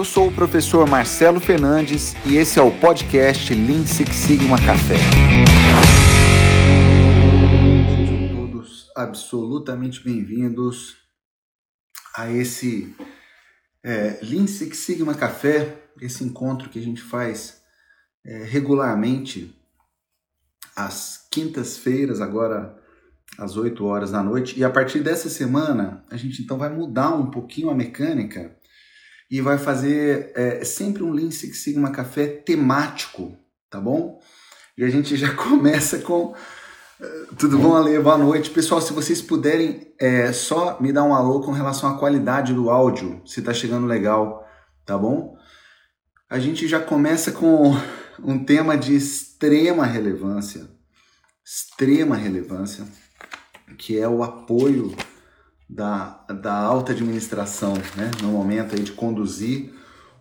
eu sou o professor Marcelo Fernandes e esse é o podcast Lean Six Sigma Café. Sejam todos absolutamente bem-vindos a esse é, Lean Six Sigma Café, esse encontro que a gente faz é, regularmente às quintas-feiras, agora às 8 horas da noite. E a partir dessa semana, a gente então vai mudar um pouquinho a mecânica e vai fazer é, sempre um Lean Six Sigma Café temático, tá bom? E a gente já começa com. É, tudo bom, Ale? Boa noite. Pessoal, se vocês puderem é, só me dar um alô com relação à qualidade do áudio, se tá chegando legal, tá bom? A gente já começa com um tema de extrema relevância, extrema relevância, que é o apoio da, da alta administração, né, no momento aí de conduzir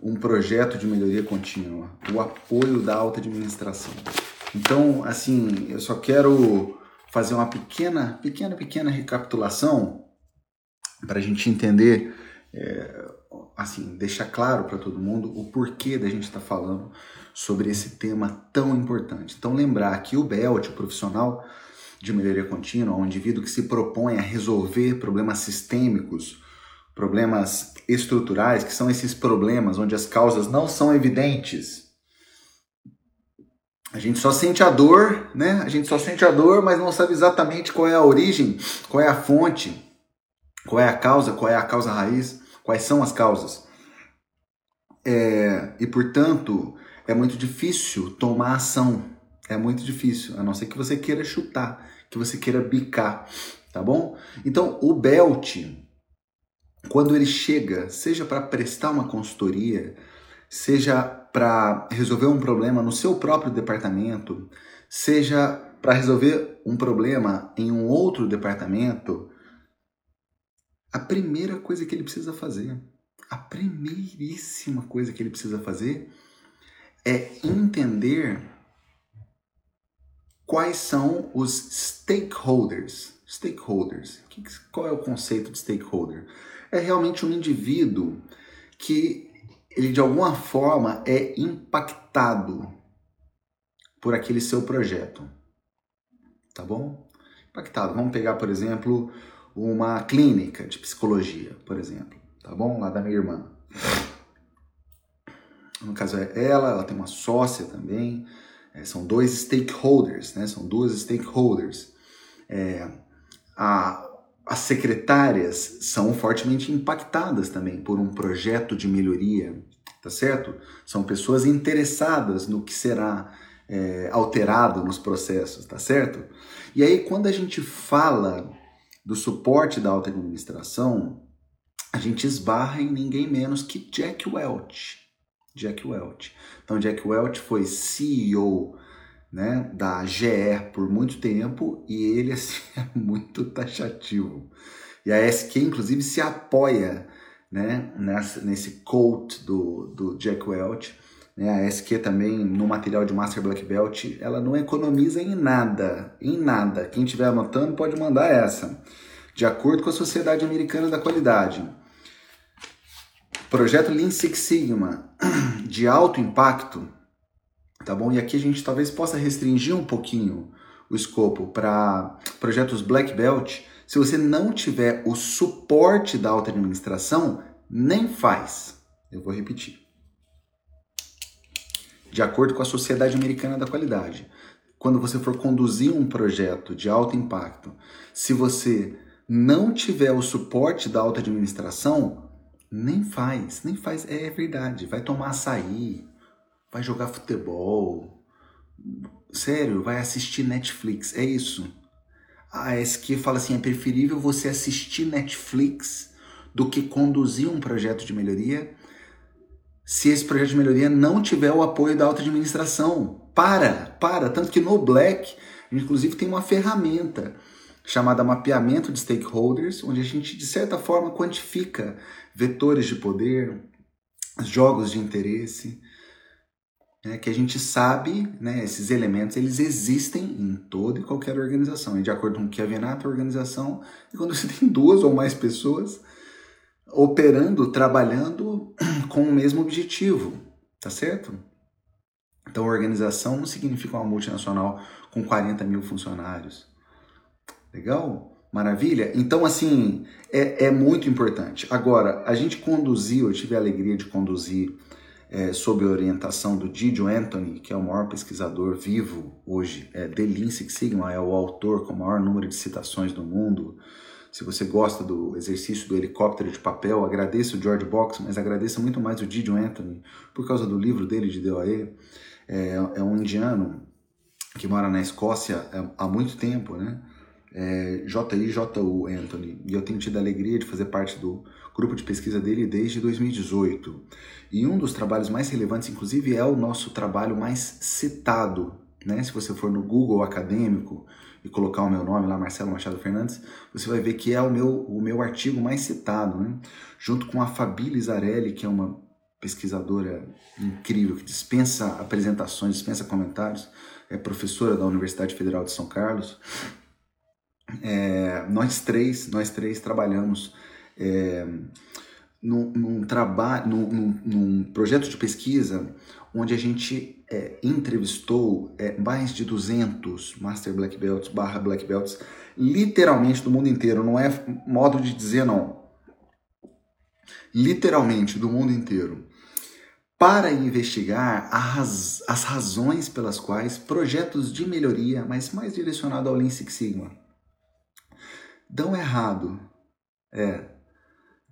um projeto de melhoria contínua, o apoio da alta administração. Então, assim, eu só quero fazer uma pequena, pequena, pequena recapitulação para a gente entender, é, assim, deixar claro para todo mundo o porquê da gente estar tá falando sobre esse tema tão importante. Então, lembrar que o BELT, o profissional de melhoria contínua, um indivíduo que se propõe a resolver problemas sistêmicos, problemas estruturais, que são esses problemas onde as causas não são evidentes. A gente só sente a dor, né? A gente só sente a dor, mas não sabe exatamente qual é a origem, qual é a fonte, qual é a causa, qual é a causa raiz, quais são as causas. É, e portanto, é muito difícil tomar ação é muito difícil, a não ser que você queira chutar, que você queira bicar, tá bom? Então, o belt, quando ele chega, seja para prestar uma consultoria, seja para resolver um problema no seu próprio departamento, seja para resolver um problema em um outro departamento, a primeira coisa que ele precisa fazer, a primeiríssima coisa que ele precisa fazer é entender quais são os stakeholders. Stakeholders. Qual é o conceito de stakeholder? É realmente um indivíduo que ele de alguma forma é impactado por aquele seu projeto. Tá bom? Impactado. Vamos pegar, por exemplo, uma clínica de psicologia, por exemplo. Tá bom? Lá da minha irmã. No caso é ela, ela tem uma sócia também. É, são dois stakeholders, né? são duas stakeholders. É, a, as secretárias são fortemente impactadas também por um projeto de melhoria, tá certo? São pessoas interessadas no que será é, alterado nos processos, tá certo? E aí, quando a gente fala do suporte da alta administração, a gente esbarra em ninguém menos que Jack Welch. Jack Welch. Então, Jack Welch foi CEO né, da GE por muito tempo e ele assim, é muito taxativo. E a SQ, inclusive, se apoia né, nessa, nesse quote do, do Jack Welch. Né, a SQ também, no material de Master Black Belt, ela não economiza em nada, em nada. Quem estiver anotando pode mandar essa. De acordo com a Sociedade Americana da Qualidade, Projeto Lean Six Sigma de alto impacto, tá bom? E aqui a gente talvez possa restringir um pouquinho o escopo para projetos Black Belt. Se você não tiver o suporte da alta administração, nem faz. Eu vou repetir. De acordo com a Sociedade Americana da Qualidade, quando você for conduzir um projeto de alto impacto, se você não tiver o suporte da alta administração, nem faz, nem faz. É verdade. Vai tomar açaí, vai jogar futebol. Sério, vai assistir Netflix. É isso. A SQ fala assim: é preferível você assistir Netflix do que conduzir um projeto de melhoria se esse projeto de melhoria não tiver o apoio da alta administração. Para, para. Tanto que no Black, inclusive, tem uma ferramenta chamada mapeamento de stakeholders, onde a gente, de certa forma, quantifica vetores de poder, jogos de interesse, né, que a gente sabe, né, esses elementos, eles existem em toda e qualquer organização. E de acordo com o que é a organização, e quando você tem duas ou mais pessoas, operando, trabalhando com o mesmo objetivo, tá certo? Então, organização não significa uma multinacional com 40 mil funcionários. Legal? Maravilha? Então, assim, é, é muito importante. Agora, a gente conduziu, eu tive a alegria de conduzir é, sob orientação do Didio Anthony, que é o maior pesquisador vivo hoje é, de Lean Six Sigma, é o autor com o maior número de citações do mundo. Se você gosta do exercício do helicóptero de papel, agradeça o George Box, mas agradeça muito mais o Didio Anthony por causa do livro dele de DOE. É, é um indiano que mora na Escócia há muito tempo, né? É, J.I.J.U. Anthony, e eu tenho tido a alegria de fazer parte do grupo de pesquisa dele desde 2018. E um dos trabalhos mais relevantes, inclusive, é o nosso trabalho mais citado. Né? Se você for no Google acadêmico e colocar o meu nome lá, Marcelo Machado Fernandes, você vai ver que é o meu, o meu artigo mais citado, né? junto com a Fabi Lizarelli, que é uma pesquisadora incrível, que dispensa apresentações, dispensa comentários, é professora da Universidade Federal de São Carlos. É, nós três, nós três trabalhamos é, num, num trabalho, num, num, projeto de pesquisa onde a gente é, entrevistou é, mais de 200 Master Black Belts barra Black Belts, literalmente do mundo inteiro, não é modo de dizer não. Literalmente do mundo inteiro. Para investigar as, as razões pelas quais projetos de melhoria, mas mais direcionado ao Lean Six Sigma, dão errado. É,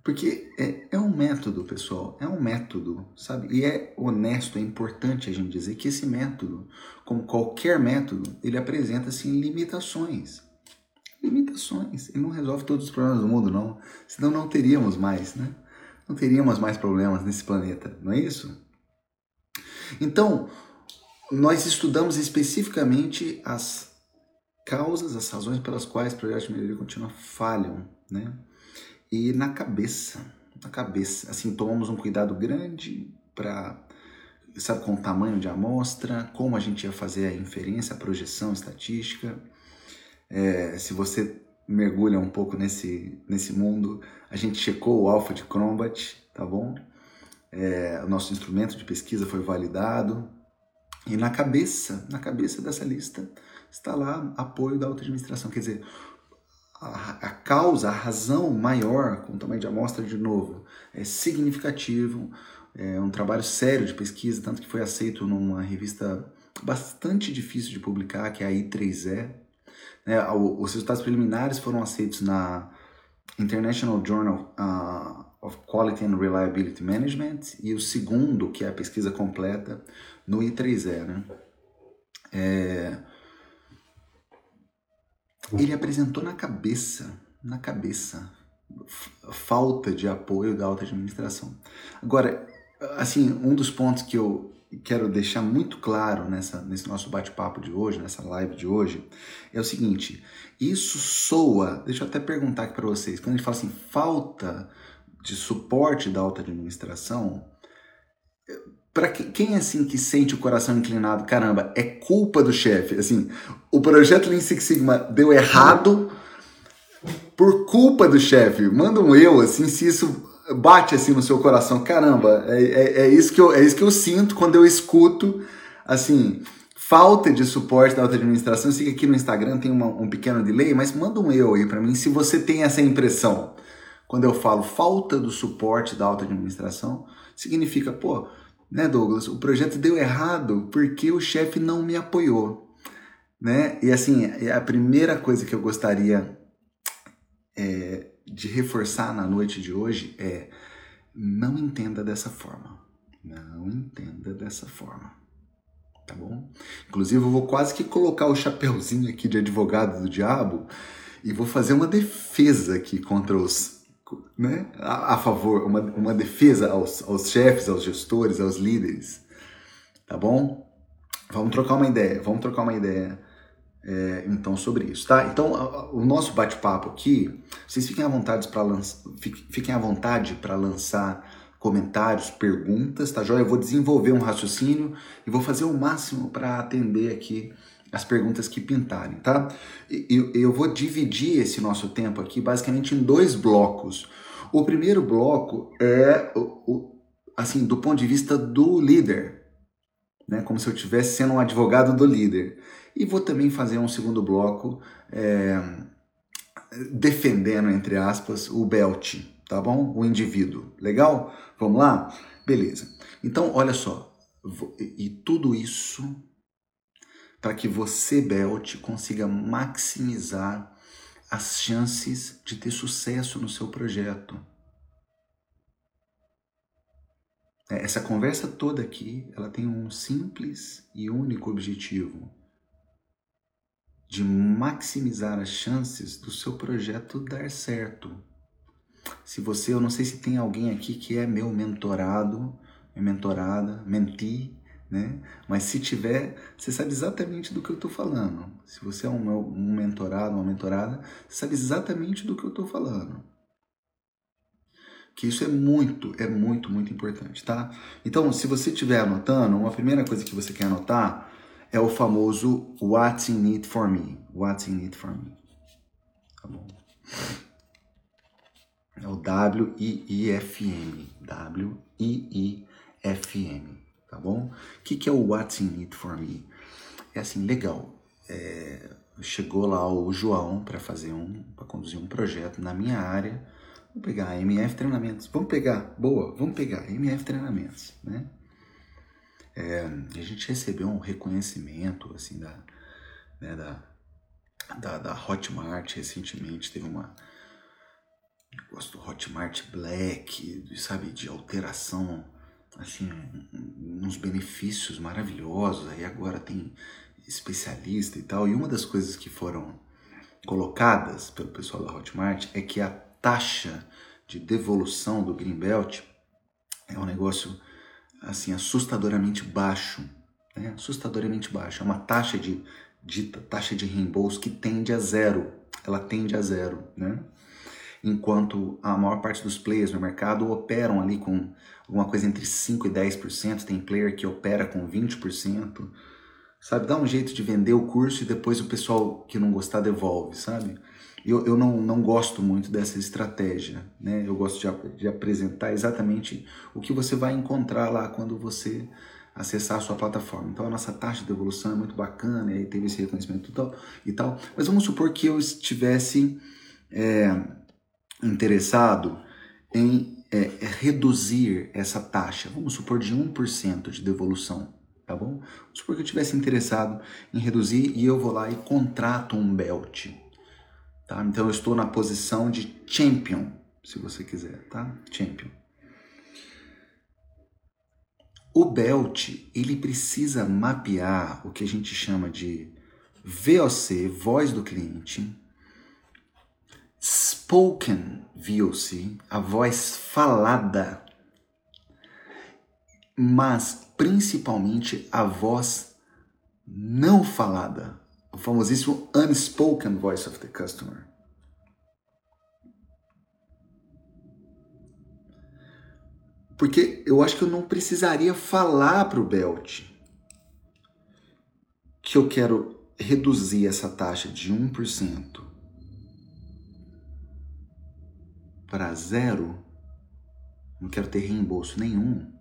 porque é, é um método, pessoal, é um método, sabe? E é honesto, é importante a gente dizer que esse método, como qualquer método, ele apresenta sim limitações. Limitações. Ele não resolve todos os problemas do mundo, não. Senão não teríamos mais, né? Não teríamos mais problemas nesse planeta, não é isso? Então, nós estudamos especificamente as causas, as razões pelas quais projetos de melhoria contínua falham, né? e na cabeça, na cabeça. Assim, tomamos um cuidado grande para, sabe, com o tamanho de amostra, como a gente ia fazer a inferência, a projeção estatística. É, se você mergulha um pouco nesse, nesse mundo, a gente checou o alfa de Crombat, tá bom? É, o nosso instrumento de pesquisa foi validado. E na cabeça, na cabeça dessa lista, está lá apoio da auto-administração. Quer dizer, a, a, causa, a razão maior, com o tamanho de amostra de novo, é significativo, é um trabalho sério de pesquisa, tanto que foi aceito numa revista bastante difícil de publicar, que é a I3E. Né? Os resultados preliminares foram aceitos na International Journal uh, of Quality and Reliability Management e o segundo, que é a pesquisa completa, no I3E. Né? É, ele apresentou na cabeça, na cabeça, falta de apoio da alta administração. Agora, assim, um dos pontos que eu quero deixar muito claro nessa, nesse nosso bate-papo de hoje, nessa live de hoje, é o seguinte: isso soa, deixa eu até perguntar aqui para vocês, quando a gente fala assim, falta de suporte da alta administração, para quem assim que sente o coração inclinado, caramba, é culpa do chefe. Assim, o projeto Lean Six Sigma deu errado por culpa do chefe. Manda um eu, assim, se isso bate assim no seu coração, caramba, é, é, é, isso que eu, é isso que eu sinto quando eu escuto, assim, falta de suporte da alta administração. Eu sei que aqui no Instagram tem uma, um pequeno delay, mas manda um eu aí para mim se você tem essa impressão. Quando eu falo falta do suporte da alta administração, significa, pô, né, Douglas? O projeto deu errado porque o chefe não me apoiou, né? E assim, é a primeira coisa que eu gostaria é, de reforçar na noite de hoje é não entenda dessa forma. Não entenda dessa forma. Tá bom? Inclusive, eu vou quase que colocar o chapeuzinho aqui de advogado do diabo e vou fazer uma defesa aqui contra os né, a, a, favor, uma, uma defesa aos, aos chefes, aos gestores, aos líderes. Tá bom? Vamos trocar uma ideia, vamos trocar uma ideia é, então sobre isso, tá? Então o nosso bate-papo aqui, vocês fiquem à vontade para lançar, fiquem à vontade para lançar comentários, perguntas, tá joia? Eu vou desenvolver um raciocínio e vou fazer o máximo para atender aqui as perguntas que pintarem, tá? Eu, eu vou dividir esse nosso tempo aqui basicamente em dois blocos. O primeiro bloco é assim, do ponto de vista do líder, né? Como se eu estivesse sendo um advogado do líder. E vou também fazer um segundo bloco é, defendendo, entre aspas, o belt, tá bom? O indivíduo. Legal? Vamos lá? Beleza. Então, olha só. E tudo isso para que você, Belt, consiga maximizar as chances de ter sucesso no seu projeto. É, essa conversa toda aqui, ela tem um simples e único objetivo de maximizar as chances do seu projeto dar certo. Se você, eu não sei se tem alguém aqui que é meu mentorado, minha mentorada, menti, né? Mas se tiver, você sabe exatamente do que eu estou falando. Se você é um, um mentorado, uma mentorada, você sabe exatamente do que eu estou falando. Que isso é muito, é muito, muito importante, tá? Então, se você estiver anotando, uma primeira coisa que você quer anotar é o famoso What's in it for me. What's in it for me. Tá bom? É o W-I-I-F-M. W-I-I-F-M tá bom? O que, que é o What's in It for Me? É assim, legal. É, chegou lá o João para fazer um, para conduzir um projeto na minha área. Vamos pegar MF Treinamentos. Vamos pegar, boa, vamos pegar MF Treinamentos, né? É, a gente recebeu um reconhecimento, assim, da, né, da, da, da Hotmart recentemente. Teve uma negócio do Hotmart Black, sabe, de alteração assim, uns benefícios maravilhosos. Aí agora tem especialista e tal. E uma das coisas que foram colocadas pelo pessoal da Hotmart é que a taxa de devolução do Greenbelt é um negócio assim assustadoramente baixo, né? assustadoramente baixo. É uma taxa de taxa de reembolso que tende a zero. Ela tende a zero, né? Enquanto a maior parte dos players no mercado operam ali com alguma coisa entre 5% e 10%, tem player que opera com 20%, sabe? Dá um jeito de vender o curso e depois o pessoal que não gostar devolve, sabe? Eu, eu não, não gosto muito dessa estratégia, né? Eu gosto de, de apresentar exatamente o que você vai encontrar lá quando você acessar a sua plataforma. Então a nossa taxa de devolução é muito bacana, e aí teve esse reconhecimento e tal, e tal. Mas vamos supor que eu estivesse é, interessado em é, reduzir essa taxa, vamos supor de 1% de devolução, tá bom? Vamos supor que eu estivesse interessado em reduzir e eu vou lá e contrato um belt, tá? Então eu estou na posição de champion, se você quiser, tá? Champion. O belt, ele precisa mapear o que a gente chama de VOC, voz do cliente, spoken VOC, a voz falada, mas principalmente a voz não falada, o famosíssimo unspoken voice of the customer. Porque eu acho que eu não precisaria falar para o Belt que eu quero reduzir essa taxa de 1% para zero, não quero ter reembolso nenhum,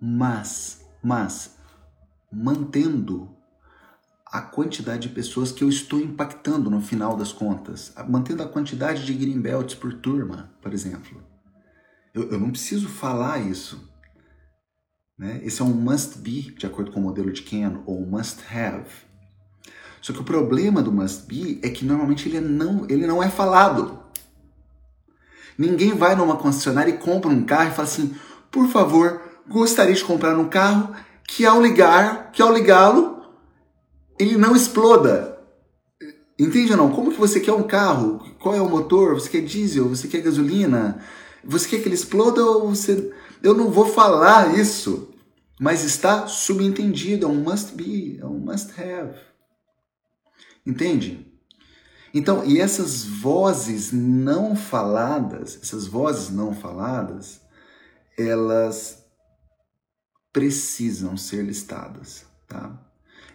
mas, mas, mantendo a quantidade de pessoas que eu estou impactando no final das contas, mantendo a quantidade de green belts por turma, por exemplo. Eu, eu não preciso falar isso. Né? Esse é um must be, de acordo com o modelo de Ken, ou must have. Só que o problema do must be é que normalmente ele não, ele não é falado. Ninguém vai numa concessionária e compra um carro e fala assim: por favor, gostaria de comprar um carro que ao ligar, que ao ligá-lo, ele não exploda. Entende ou não? Como que você quer um carro? Qual é o motor? Você quer diesel? Você quer gasolina? Você quer que ele exploda ou você. Eu não vou falar isso, mas está subentendido, é um must be, é um must have. Entende? Então, e essas vozes não faladas, essas vozes não faladas, elas precisam ser listadas, tá?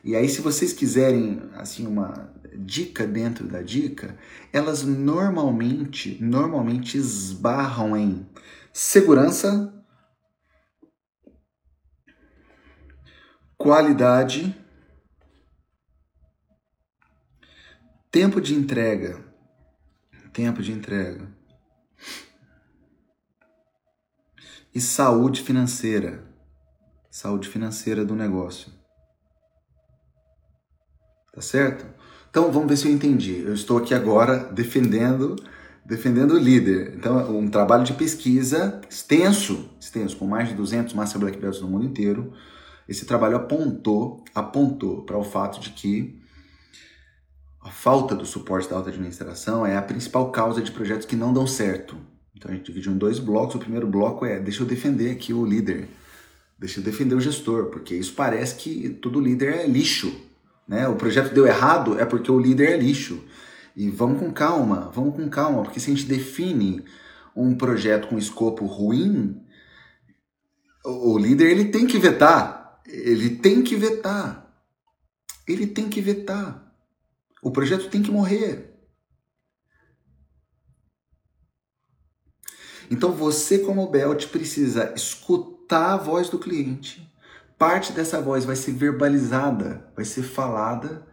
E aí, se vocês quiserem, assim, uma dica dentro da dica, elas normalmente, normalmente esbarram em segurança, qualidade, tempo de entrega, tempo de entrega e saúde financeira, saúde financeira do negócio. Tá certo? Então vamos ver se eu entendi. Eu estou aqui agora defendendo defendendo o líder. Então, um trabalho de pesquisa extenso, extenso, com mais de 200 Master Black Belts no mundo inteiro. Esse trabalho apontou, apontou para o fato de que a falta do suporte da alta administração é a principal causa de projetos que não dão certo. Então a gente dividiu em dois blocos. O primeiro bloco é deixa eu defender aqui o líder, deixa eu defender o gestor, porque isso parece que todo líder é lixo. Né? O projeto deu errado é porque o líder é lixo. E vamos com calma, vamos com calma, porque se a gente define um projeto com escopo ruim, o líder ele tem que vetar, ele tem que vetar, ele tem que vetar. O projeto tem que morrer. Então você, como Belt, precisa escutar a voz do cliente. Parte dessa voz vai ser verbalizada, vai ser falada,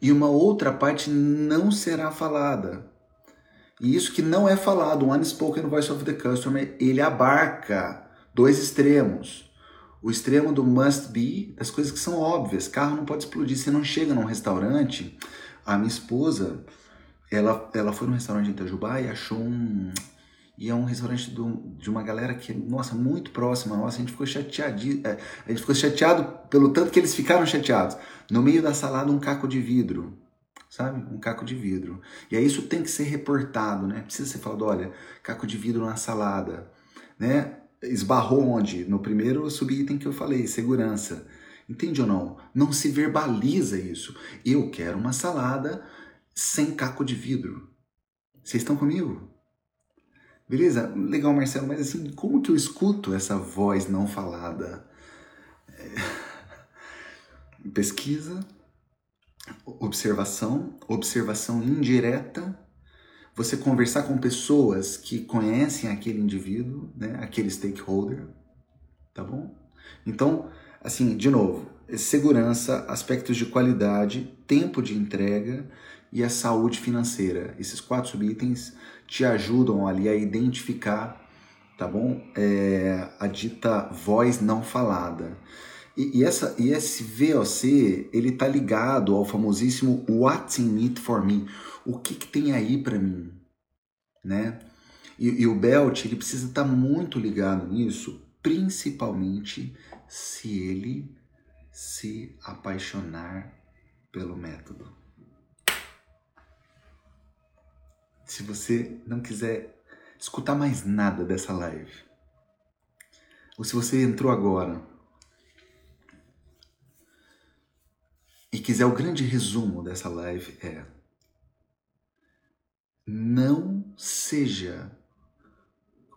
e uma outra parte não será falada. E isso que não é falado, o Unspoken Voice of the Customer, ele abarca dois extremos. O extremo do must be, das coisas que são óbvias. Carro não pode explodir. Você não chega num restaurante a minha esposa, ela, ela foi num restaurante em Itajubá e achou um. E é um restaurante do, de uma galera que, nossa, muito próxima. Nossa, a gente ficou chateado. É, a gente ficou chateado pelo tanto que eles ficaram chateados. No meio da salada, um caco de vidro. Sabe? Um caco de vidro. E aí isso tem que ser reportado, né? Precisa ser falado, olha, caco de vidro na salada. Né? Esbarrou onde? No primeiro subitem que eu falei, segurança. Entende ou não? Não se verbaliza isso. Eu quero uma salada sem caco de vidro. Vocês estão comigo? Beleza? Legal, Marcelo, mas assim, como que eu escuto essa voz não falada? É... Pesquisa, observação, observação indireta, você conversar com pessoas que conhecem aquele indivíduo, né, aquele stakeholder, tá bom? Então, assim, de novo, segurança, aspectos de qualidade, tempo de entrega e a saúde financeira. Esses quatro subitens te ajudam ali a identificar, tá bom? É, a dita voz não falada. E, e, essa, e esse VOC, ele tá ligado ao famosíssimo What's in it for me? O que, que tem aí para mim? Né? E, e, o Belt, ele precisa estar tá muito ligado nisso, principalmente se ele se apaixonar pelo método. Se você não quiser escutar mais nada dessa live, ou se você entrou agora e quiser o grande resumo dessa live é não seja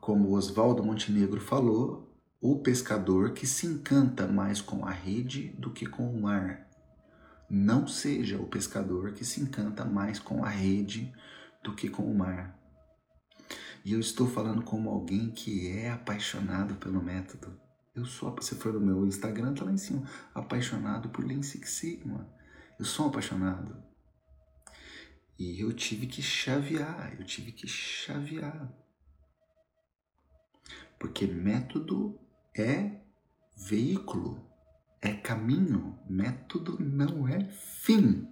como Oswaldo Montenegro falou o pescador que se encanta mais com a rede do que com o mar. Não seja o pescador que se encanta mais com a rede do que com o mar. E eu estou falando como alguém que é apaixonado pelo método. Eu sou, se for no meu Instagram, tá lá em cima, apaixonado por Lean Six Sigma. Eu sou apaixonado. E eu tive que chavear, eu tive que chavear. Porque método é veículo, é caminho. Método não é fim.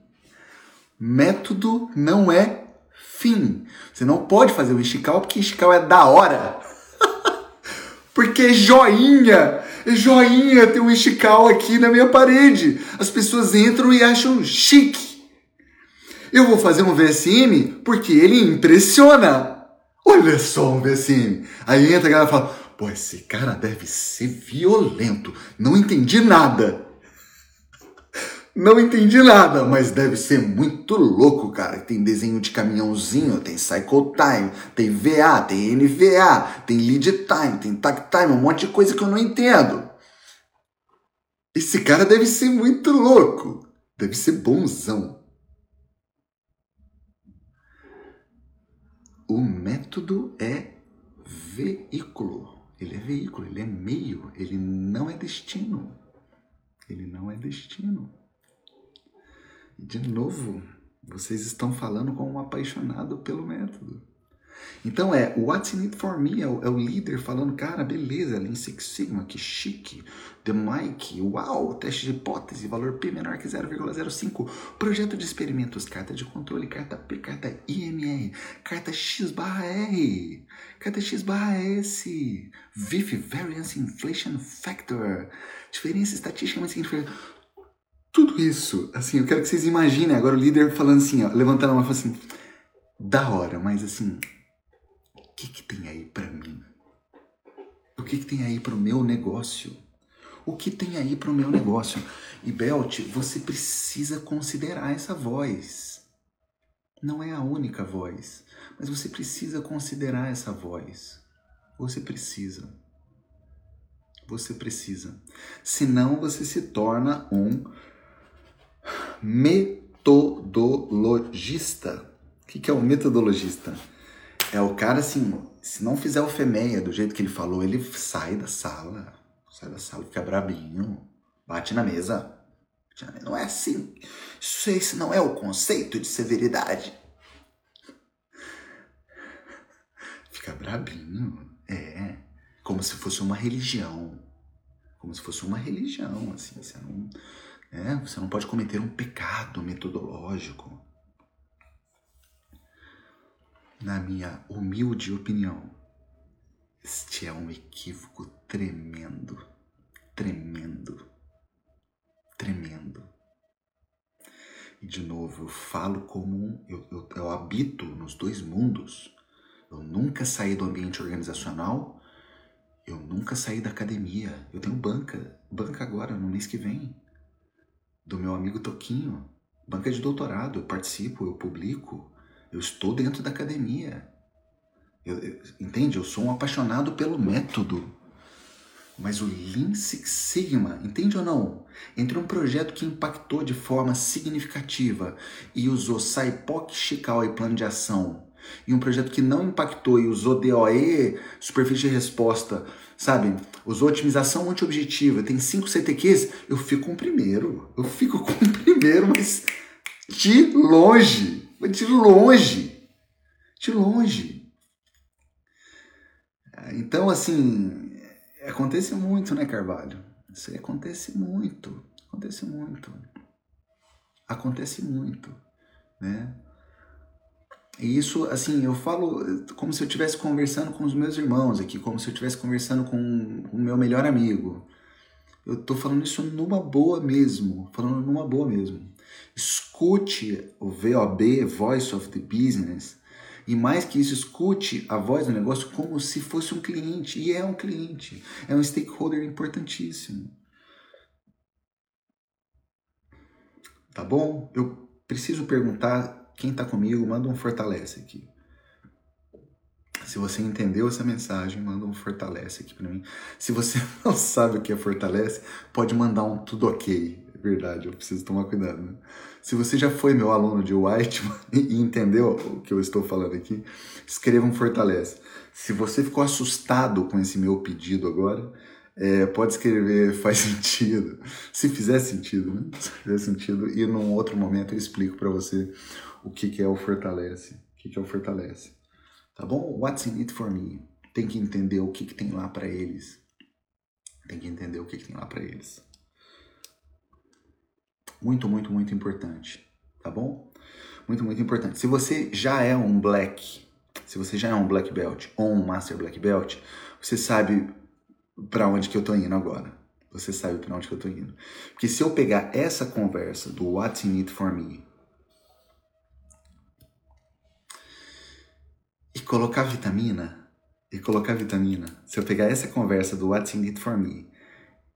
Método não é fim. Você não pode fazer o Ishikawa porque Ishikawa é da hora. porque joinha, joinha ter um Ishikawa aqui na minha parede. As pessoas entram e acham chique. Eu vou fazer um VSM porque ele impressiona. Olha só um VSM. Aí entra a galera e fala: Pô, esse cara deve ser violento. Não entendi nada. Não entendi nada, mas deve ser muito louco, cara. Tem desenho de caminhãozinho, tem cycle time, tem VA, tem NVA, tem lead time, tem tag time, um monte de coisa que eu não entendo. Esse cara deve ser muito louco. Deve ser bonzão. O método é veículo. Ele é veículo, ele é meio, ele não é destino. Ele não é destino. De novo, vocês estão falando com um apaixonado pelo método. Então é, what's in it for me? É o, é o líder falando, cara, beleza, Lean Six Sigma, que chique. The Mike, uau, teste de hipótese, valor P menor que 0,05. Projeto de experimentos, carta de controle, carta P, carta IMR, carta X barra R, carta X barra S, VIF, Variance Inflation Factor, diferença estatística mais significativa tudo isso, assim, eu quero que vocês imaginem agora o líder falando assim, ó, levantando a mão e falando assim, da hora, mas assim, o que que tem aí para mim? O que que tem aí para o meu negócio? O que tem aí para o meu negócio? E Belt, você precisa considerar essa voz. Não é a única voz, mas você precisa considerar essa voz. Você precisa. Você precisa. Senão você se torna um metodologista. O que, é o metodologista? É o cara assim, se não fizer o FEMEA do jeito que ele falou, ele sai da sala, sai da sala, fica brabinho, bate na mesa. Não é assim. Isso, esse não é o conceito de severidade. Fica brabinho. É. Como se fosse uma religião. Como se fosse uma religião, assim. Você não, é, você não pode cometer um pecado metodológico. Na minha humilde opinião, este é um equívoco tremendo, tremendo, tremendo. E de novo, eu falo como eu, eu, eu habito nos dois mundos. Eu nunca saí do ambiente organizacional, eu nunca saí da academia. Eu tenho banca, banca agora, no mês que vem do meu amigo Toquinho. Banca de doutorado, eu participo, eu publico, eu estou dentro da academia. Eu, eu, entende? Eu sou um apaixonado pelo método. Mas o Lean Six Sigma, entende ou não? Entre um projeto que impactou de forma significativa e usou Saipoc, Shikao e plano de ação, e um projeto que não impactou e usou DOE, superfície de resposta, sabe? Usou otimização multi-objetiva, tem cinco CTQs, eu fico com o primeiro. Eu fico com o primeiro, mas de longe. De longe. De longe. Então, assim, acontece muito, né, Carvalho? Isso aí acontece muito. Acontece muito. Acontece muito, né? E isso, assim, eu falo como se eu estivesse conversando com os meus irmãos aqui, como se eu estivesse conversando com o meu melhor amigo. Eu tô falando isso numa boa mesmo, falando numa boa mesmo. Escute o VOB, Voice of the Business, e mais que isso, escute a voz do negócio como se fosse um cliente, e é um cliente, é um stakeholder importantíssimo. Tá bom? Eu preciso perguntar quem está comigo, manda um fortalece aqui. Se você entendeu essa mensagem, manda um fortalece aqui para mim. Se você não sabe o que é fortalece, pode mandar um tudo ok. Verdade, eu preciso tomar cuidado. Né? Se você já foi meu aluno de Whiteman e entendeu o que eu estou falando aqui, escreva um fortalece. Se você ficou assustado com esse meu pedido agora, é, pode escrever faz sentido. Se fizer sentido, né? Se fizer sentido, e num outro momento eu explico para você o que, que é o fortalece. O que, que é o fortalece. Tá bom? What's in it for me? Tem que entender o que, que tem lá para eles. Tem que entender o que, que tem lá para eles. Muito, muito, muito importante. Tá bom? Muito, muito importante. Se você já é um black, se você já é um black belt ou um master black belt, você sabe para onde que eu tô indo agora. Você sabe para onde que eu tô indo. Porque se eu pegar essa conversa do What's in it for me e colocar vitamina, e colocar vitamina, se eu pegar essa conversa do What's in it for me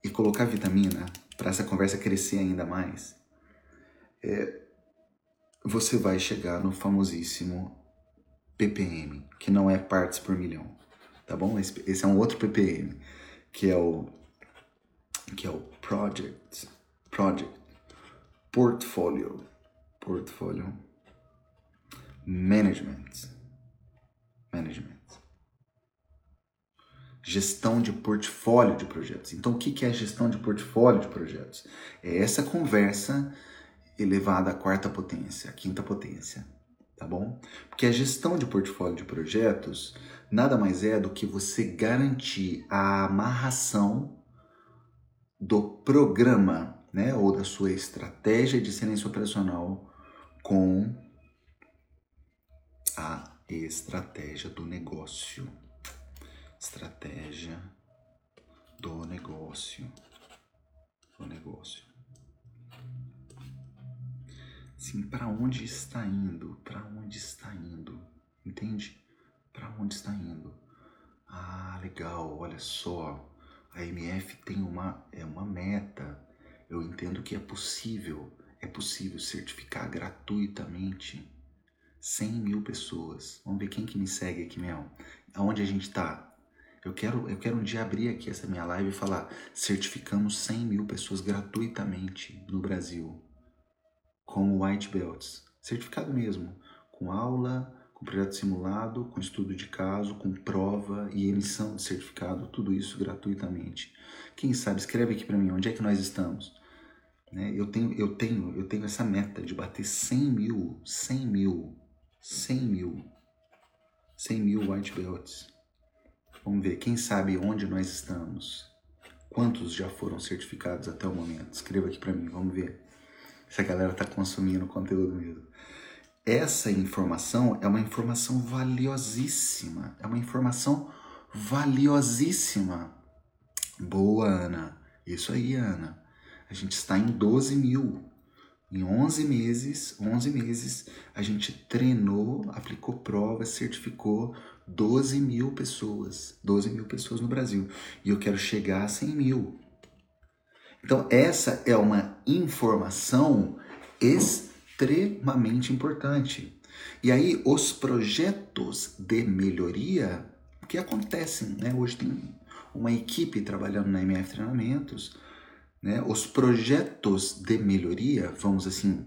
e colocar vitamina para essa conversa crescer ainda mais, é, você vai chegar no famosíssimo ppm, que não é partes por milhão, tá bom? Esse, esse é um outro ppm, que é o que é o project, project portfólio. Portfólio. Management. Management. Gestão de portfólio de projetos. Então, o que é gestão de portfólio de projetos? É essa conversa elevada à quarta potência, à quinta potência, tá bom? Porque a gestão de portfólio de projetos nada mais é do que você garantir a amarração do programa, né, ou da sua estratégia de excelência operacional com a estratégia do negócio. Estratégia do negócio. Do negócio. Sim, para onde está indo? Para onde está indo? Entende? Para onde está indo? Ah, legal, olha só. A MF tem uma é uma meta. Eu entendo que é possível, é possível certificar gratuitamente 100 mil pessoas. Vamos ver quem que me segue aqui, Mel. Aonde a gente está? Eu quero, eu quero um dia abrir aqui essa minha live e falar: certificamos 100 mil pessoas gratuitamente no Brasil como White Belts. Certificado mesmo, com aula, com projeto simulado, com estudo de caso, com prova e emissão de certificado, tudo isso gratuitamente. Quem sabe, escreve aqui para mim onde é que nós estamos. Né? Eu, tenho, eu, tenho, eu tenho essa meta de bater 100 mil, 100 mil, 100 mil, 100 mil white belts. Vamos ver, quem sabe onde nós estamos? Quantos já foram certificados até o momento? Escreva aqui para mim, vamos ver se a galera está consumindo o conteúdo mesmo. Essa informação é uma informação valiosíssima, é uma informação valiosíssima. Boa, Ana. Isso aí, Ana. A gente está em 12 mil. Em 11 meses, 11 meses, a gente treinou, aplicou provas, certificou 12 mil pessoas. 12 mil pessoas no Brasil. E eu quero chegar a 100 mil. Então, essa é uma informação extremamente importante. E aí, os projetos de melhoria que acontecem, né? Hoje tem uma equipe trabalhando na MF Treinamentos, né? Os projetos de melhoria, vamos assim,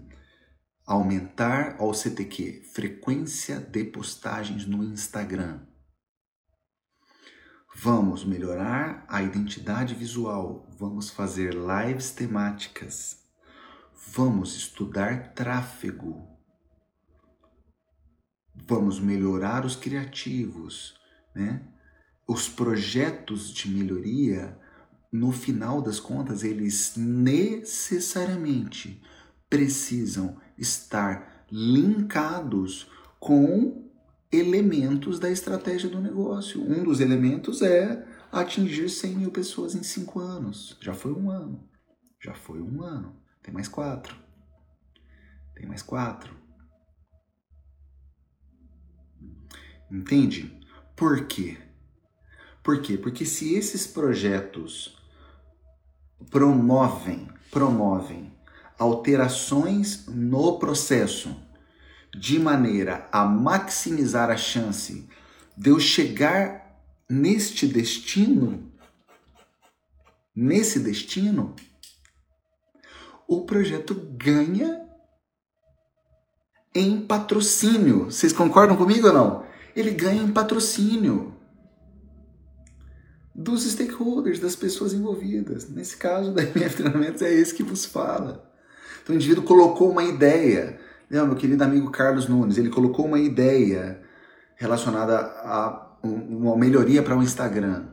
aumentar ao CTQ, frequência de postagens no Instagram. Vamos melhorar a identidade visual, vamos fazer lives temáticas, vamos estudar tráfego, vamos melhorar os criativos, né? Os projetos de melhoria, no final das contas, eles necessariamente precisam estar linkados com elementos da estratégia do negócio. Um dos elementos é atingir 100 mil pessoas em cinco anos. Já foi um ano. Já foi um ano. Tem mais quatro. Tem mais quatro. Entende? Por quê? Por quê? Porque se esses projetos promovem, promovem alterações no processo de maneira a maximizar a chance de eu chegar neste destino, nesse destino, o projeto ganha em patrocínio. Vocês concordam comigo ou não? Ele ganha em patrocínio dos stakeholders, das pessoas envolvidas. Nesse caso da MF Treinamentos é esse que vos fala. Então o indivíduo colocou uma ideia, não, meu querido amigo Carlos Nunes, ele colocou uma ideia relacionada a uma melhoria para o um Instagram.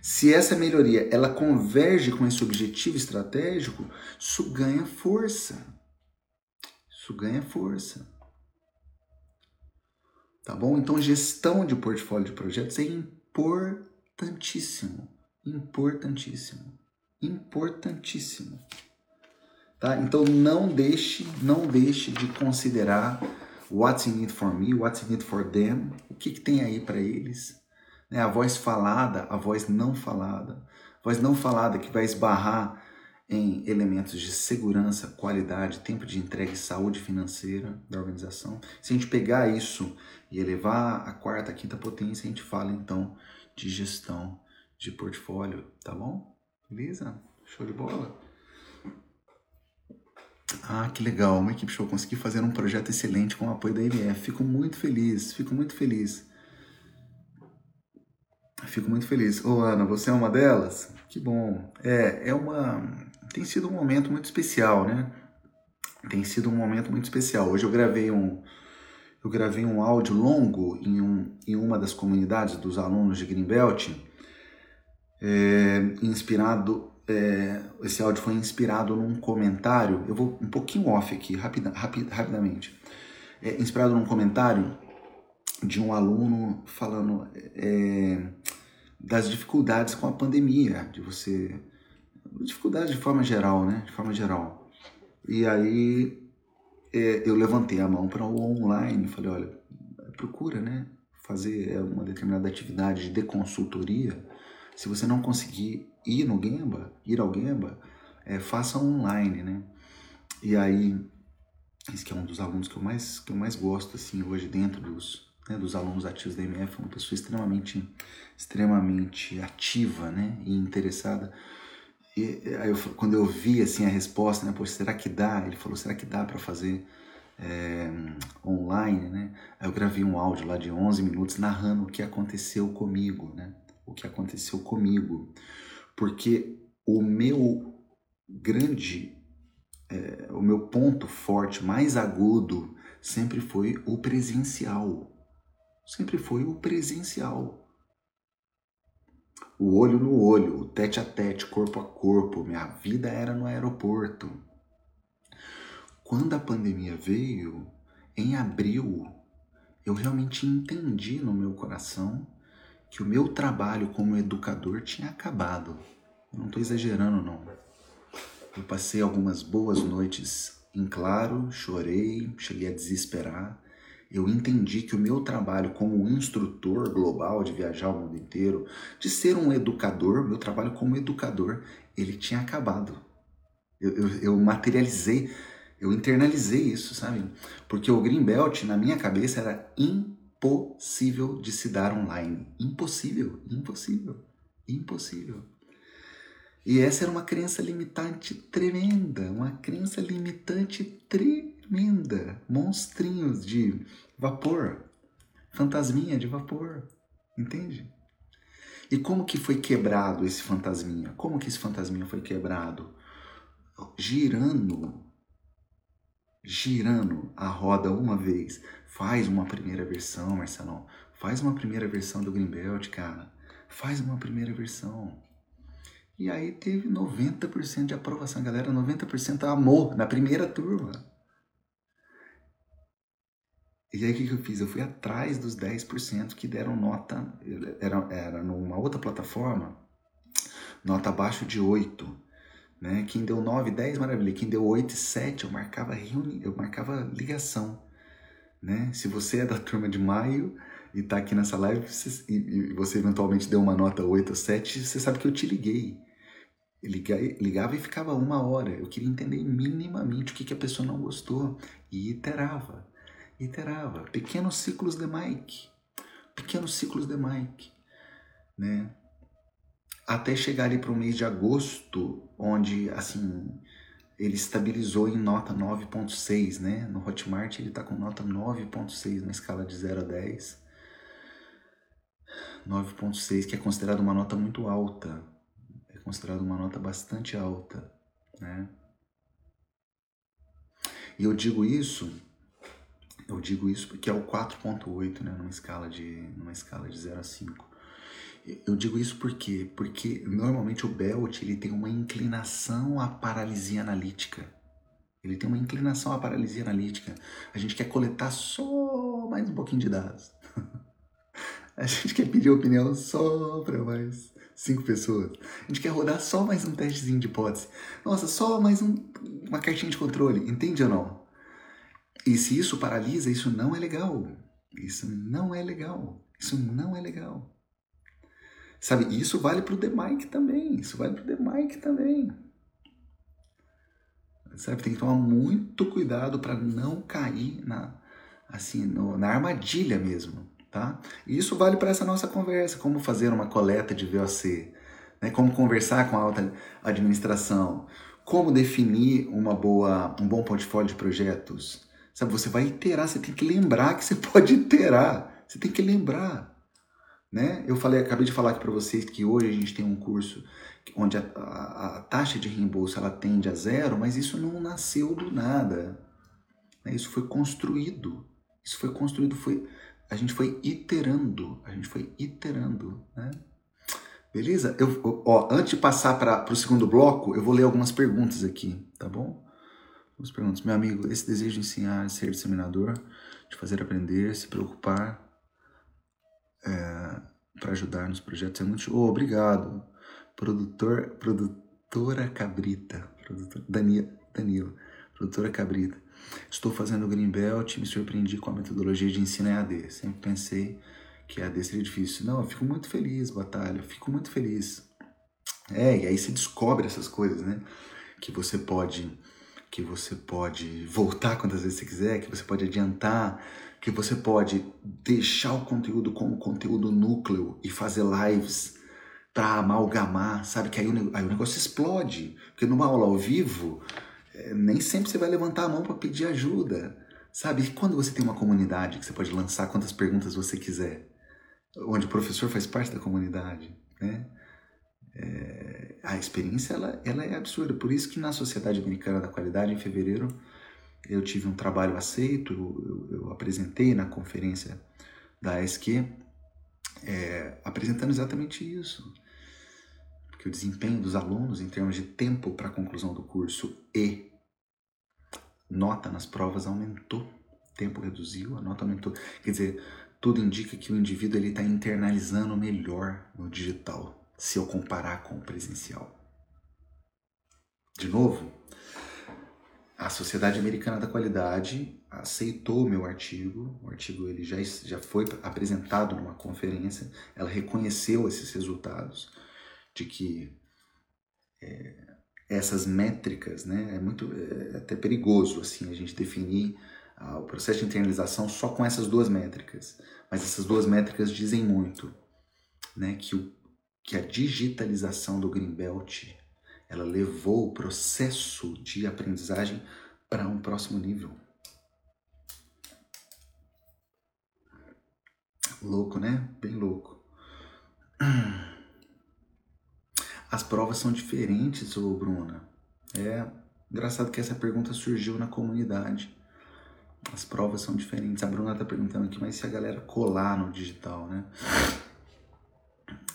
Se essa melhoria ela converge com esse objetivo estratégico, isso ganha força. Isso ganha força. Tá bom? Então, gestão de portfólio de projetos é importantíssimo. Importantíssimo. Importantíssimo. Tá? Então não deixe, não deixe de considerar what's in it for me, what's in it for them, o que, que tem aí para eles. Né? A voz falada, a voz não falada. A voz não falada que vai esbarrar em elementos de segurança, qualidade, tempo de entrega e saúde financeira da organização. Se a gente pegar isso e elevar a quarta, a quinta potência, a gente fala então de gestão de portfólio, tá bom? Beleza? Show de bola? Ah, que legal, uma equipe show. Consegui fazer um projeto excelente com o apoio da MF. Fico muito feliz, fico muito feliz. Fico muito feliz. Ô, Ana, você é uma delas? Que bom. É, é uma. Tem sido um momento muito especial, né? Tem sido um momento muito especial. Hoje eu gravei um, eu gravei um áudio longo em, um, em uma das comunidades dos alunos de Greenbelt, é, inspirado, é, esse áudio foi inspirado num comentário, eu vou um pouquinho off aqui, rapida, rapid, rapidamente, é, inspirado num comentário de um aluno falando é, das dificuldades com a pandemia, de você, dificuldades de forma geral, né, de forma geral. E aí é, eu levantei a mão para o online, falei, olha, procura, né, fazer é, uma determinada atividade de consultoria. Se você não conseguir ir no Gemba, ir ao Gemba, é, faça online, né? E aí, esse que é um dos alunos que eu mais, que eu mais gosto, assim, hoje dentro dos, né, dos alunos ativos da MF, uma pessoa extremamente, extremamente ativa, né, e interessada. E aí eu, quando eu vi assim a resposta, né, poxa, será que dá? Ele falou, será que dá para fazer é, online, né? Eu gravei um áudio lá de 11 minutos narrando o que aconteceu comigo, né? O que aconteceu comigo, porque o meu grande, é, o meu ponto forte, mais agudo, sempre foi o presencial. Sempre foi o presencial o olho no olho, o tete a tete, corpo a corpo. Minha vida era no aeroporto. Quando a pandemia veio, em abril, eu realmente entendi no meu coração que o meu trabalho como educador tinha acabado. Eu não estou exagerando, não. Eu passei algumas boas noites em claro, chorei, cheguei a desesperar eu entendi que o meu trabalho como instrutor global de viajar o mundo inteiro, de ser um educador, meu trabalho como educador, ele tinha acabado. Eu, eu, eu materializei, eu internalizei isso, sabe? Porque o Greenbelt, na minha cabeça, era impossível de se dar online. Impossível, impossível, impossível. E essa era uma crença limitante tremenda, uma crença limitante tremenda, monstrinhos de vapor, fantasminha de vapor, entende? E como que foi quebrado esse fantasminha? Como que esse fantasminha foi quebrado? Girando, girando a roda uma vez. Faz uma primeira versão, Marcelão. Faz uma primeira versão do Greenbelt, cara. Faz uma primeira versão. E aí teve 90% de aprovação, galera. 90% amor na primeira turma. E aí o que, eu fiz? Eu fui atrás dos 10% que deram nota, era, era numa outra plataforma, nota abaixo de 8. Né? Quem deu 9, 10, maravilha. Quem deu 8 e 7, eu marcava reuni eu marcava ligação. Né? Se você é da turma de maio e está aqui nessa live você, e, você eventualmente deu uma nota 8 ou 7, você sabe que eu te liguei. Ligava e ficava uma hora. Eu queria entender minimamente o que, que a pessoa não gostou e iterava iterava. Pequenos ciclos de Mike. Pequenos ciclos de Mike. Né? Até chegar ali para o mês de agosto, onde assim ele estabilizou em nota 9.6, né? No Hotmart ele está com nota 9.6 na escala de 0 a 10. 9.6, que é considerado uma nota muito alta. É considerado uma nota bastante alta, né? E eu digo isso eu digo isso porque é o 4.8, né, numa escala de numa escala de 0 a 5. Eu digo isso porque porque normalmente o Belt ele tem uma inclinação à paralisia analítica. Ele tem uma inclinação à paralisia analítica. A gente quer coletar só mais um pouquinho de dados. A gente quer pedir opinião só para mais cinco pessoas. A gente quer rodar só mais um testezinho de hipótese. Nossa, só mais um, uma cartinha de controle. Entende ou não? E se isso paralisa, isso não é legal. Isso não é legal. Isso não é legal. Sabe, isso vale para o Mike também. Isso vale para o Mike também. Sabe, tem que tomar muito cuidado para não cair na, assim, no, na armadilha mesmo, tá? E isso vale para essa nossa conversa, como fazer uma coleta de VOC, né? como conversar com a alta administração, Como definir uma boa, um bom portfólio de projetos? Sabe, você vai iterar, você tem que lembrar que você pode iterar. Você tem que lembrar. Né? Eu falei, acabei de falar aqui para vocês que hoje a gente tem um curso onde a, a, a, taxa de reembolso ela tende a zero, mas isso não nasceu do nada. Né? Isso foi construído. Isso foi construído, foi a gente foi iterando, a gente foi iterando, né? Beleza? Eu, ó, antes de passar para o segundo bloco, eu vou ler algumas perguntas aqui, tá bom? Algumas perguntas. Meu amigo, esse desejo de ensinar, de ser disseminador, de fazer aprender, se preocupar é, para ajudar nos projetos é muito. Oh, obrigado. Produtor, produtora Cabrita. Produtor, Danilo, Danilo. Produtora Cabrita. Estou fazendo o Greenbelt e me surpreendi com a metodologia de ensino EAD. Sempre pensei que EAD seria difícil. Não, eu fico muito feliz, Batalha. Eu fico muito feliz. É, e aí você descobre essas coisas, né? Que você pode que você pode voltar quantas vezes você quiser, que você pode adiantar, que você pode deixar o conteúdo como conteúdo núcleo e fazer lives para amalgamar, sabe? Que aí o, aí o negócio explode. Porque numa aula ao vivo, é, nem sempre você vai levantar a mão para pedir ajuda, sabe? E quando você tem uma comunidade que você pode lançar quantas perguntas você quiser, onde o professor faz parte da comunidade, né? É, a experiência ela, ela é absurda. Por isso que na Sociedade Americana da Qualidade, em fevereiro, eu tive um trabalho aceito, eu, eu apresentei na conferência da ASQ, é, apresentando exatamente isso. Porque o desempenho dos alunos em termos de tempo para a conclusão do curso e nota nas provas aumentou, tempo reduziu, a nota aumentou. Quer dizer, tudo indica que o indivíduo está internalizando melhor no digital se eu comparar com o presencial. De novo, a Sociedade Americana da Qualidade aceitou o meu artigo, o artigo ele já, já foi apresentado numa conferência, ela reconheceu esses resultados de que é, essas métricas, né, é muito é até perigoso assim a gente definir ah, o processo de internalização só com essas duas métricas, mas essas duas métricas dizem muito, né, que o que a digitalização do Greenbelt ela levou o processo de aprendizagem para um próximo nível. Louco, né? Bem louco. As provas são diferentes, ô Bruna. É engraçado que essa pergunta surgiu na comunidade. As provas são diferentes. A Bruna está perguntando aqui, mas se a galera colar no digital, né?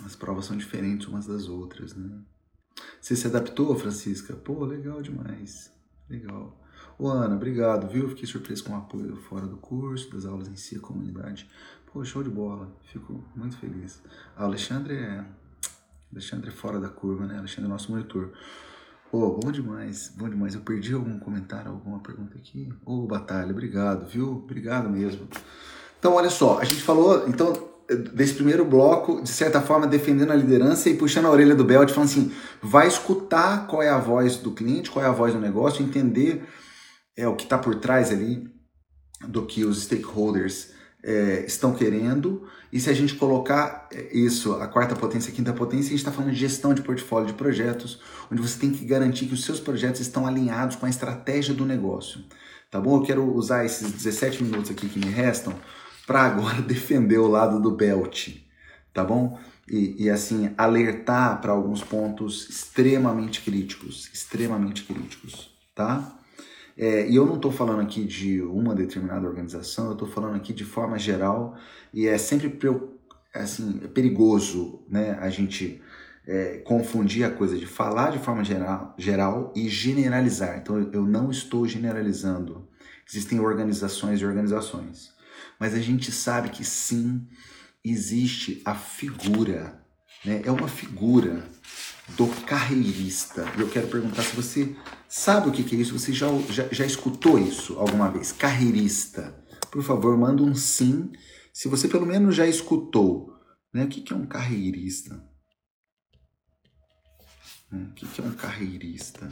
As provas são diferentes umas das outras, né? Você se adaptou, Francisca? Pô, legal demais. Legal. Ô, Ana, obrigado, viu? Fiquei surpreso com o apoio fora do curso, das aulas em si, a comunidade. Pô, show de bola. Fico muito feliz. Ah, Alexandre é... Alexandre é fora da curva, né? Alexandre é nosso monitor. Pô, bom demais, bom demais. Eu perdi algum comentário, alguma pergunta aqui? Ô, Batalha, obrigado, viu? Obrigado mesmo. Então, olha só, a gente falou, então, desse primeiro bloco, de certa forma, defendendo a liderança e puxando a orelha do Belt, falando assim: vai escutar qual é a voz do cliente, qual é a voz do negócio, entender é, o que está por trás ali do que os stakeholders é, estão querendo. E se a gente colocar é, isso, a quarta potência, a quinta potência, a gente está falando de gestão de portfólio de projetos, onde você tem que garantir que os seus projetos estão alinhados com a estratégia do negócio. Tá bom? Eu quero usar esses 17 minutos aqui que me restam para agora defender o lado do belt, tá bom? E, e assim, alertar para alguns pontos extremamente críticos, extremamente críticos, tá? É, e eu não estou falando aqui de uma determinada organização, eu estou falando aqui de forma geral, e é sempre assim, é perigoso né, a gente é, confundir a coisa de falar de forma geral, geral e generalizar. Então eu não estou generalizando. Existem organizações e organizações mas a gente sabe que sim, existe a figura, né? é uma figura do carreirista. E eu quero perguntar se você sabe o que é isso, você já, já, já escutou isso alguma vez? Carreirista. Por favor, manda um sim, se você pelo menos já escutou. Né? O que é um carreirista? O que é um carreirista?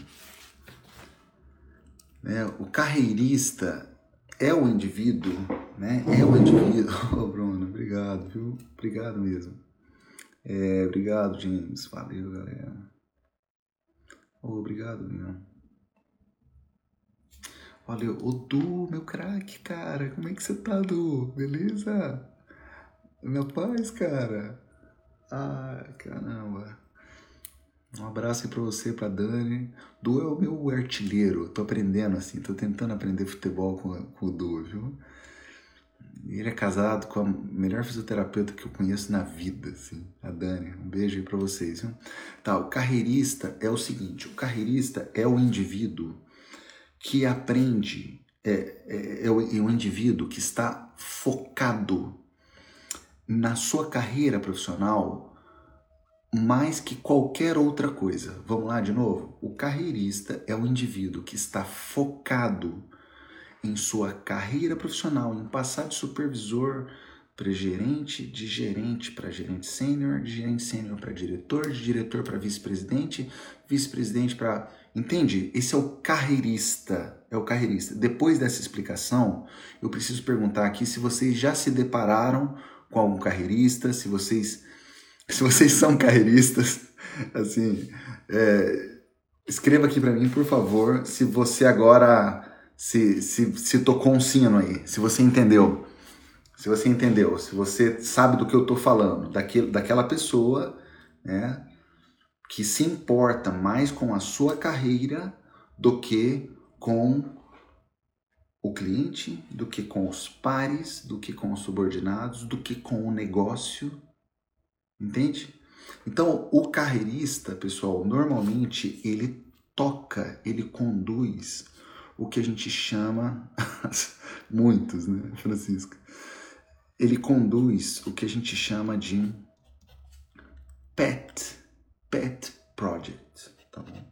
Né? O carreirista é o indivíduo, né? É o indivíduo. Ô, oh, Bruno, obrigado, viu? Obrigado mesmo. É, obrigado, James. Valeu, galera. Oh, obrigado, Leon. Olha, o Du, meu craque, cara. Como é que você tá, Du? Beleza? Na paz, cara. Ah, caramba. Um abraço aí pra você, pra Dani. Du é o meu artilheiro. Tô aprendendo assim, tô tentando aprender futebol com, com o Du, viu? Ele é casado com a melhor fisioterapeuta que eu conheço na vida, assim, a Dani. Um beijo aí pra vocês, viu? Tá, o carreirista é o seguinte: o carreirista é o indivíduo que aprende, é, é, é, o, é o indivíduo que está focado na sua carreira profissional mais que qualquer outra coisa. Vamos lá de novo? O carreirista é o indivíduo que está focado em sua carreira profissional, em passar de supervisor para gerente, de gerente para gerente sênior, de gerente sênior para diretor, de diretor para vice-presidente, vice-presidente para. Entende? Esse é o carreirista. É o carreirista. Depois dessa explicação, eu preciso perguntar aqui se vocês já se depararam com algum carreirista, se vocês, se vocês são carreiristas, assim, é, escreva aqui para mim, por favor, se você agora se, se, se tocou um sino aí, se você entendeu. Se você entendeu, se você sabe do que eu estou falando, daquele, daquela pessoa né, que se importa mais com a sua carreira do que com o cliente, do que com os pares, do que com os subordinados, do que com o negócio. Entende? Então, o carreirista, pessoal, normalmente ele toca, ele conduz o que a gente chama, muitos, né, Francisco? Ele conduz o que a gente chama de PET, PET Project, tá bom?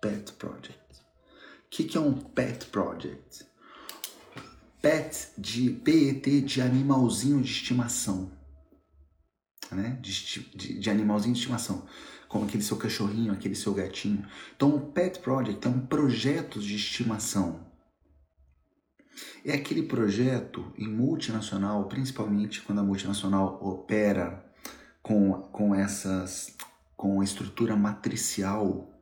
PET Project. O que, que é um PET Project? PET de PET de animalzinho de estimação, né? De, de, de animalzinho de estimação como aquele seu cachorrinho, aquele seu gatinho. Então, o Pet Project é um projeto de estimação. É aquele projeto em multinacional, principalmente quando a multinacional opera com, com essas com a estrutura matricial,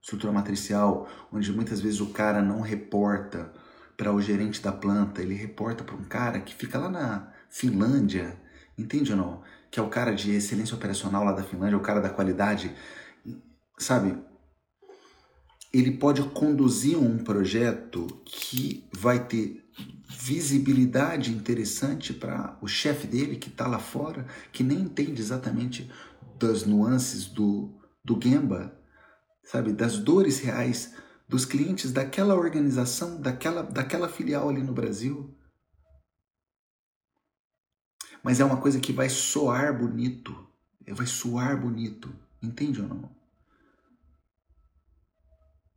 estrutura matricial, onde muitas vezes o cara não reporta para o gerente da planta, ele reporta para um cara que fica lá na Finlândia, entende ou não? Que é o cara de excelência operacional lá da Finlândia, o cara da qualidade, sabe? Ele pode conduzir um projeto que vai ter visibilidade interessante para o chefe dele que está lá fora, que nem entende exatamente das nuances do, do Gemba, sabe? Das dores reais dos clientes daquela organização, daquela, daquela filial ali no Brasil mas é uma coisa que vai soar bonito, vai soar bonito, entende ou não?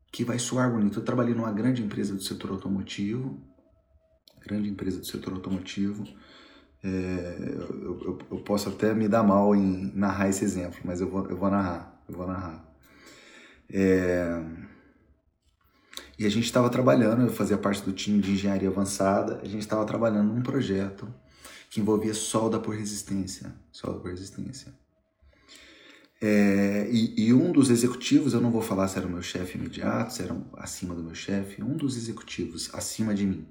Que vai soar bonito. Eu trabalhei numa grande empresa do setor automotivo, grande empresa do setor automotivo. É, eu, eu, eu, posso até me dar mal em narrar esse exemplo, mas eu vou, eu vou narrar, eu vou narrar. É, e a gente estava trabalhando, eu fazia parte do time de engenharia avançada, a gente estava trabalhando num projeto que envolvia solda por resistência. Solda por resistência. É, e, e, um dos executivos, eu não vou falar se era o meu chefe imediato, se era acima do meu chefe, um dos executivos acima de mim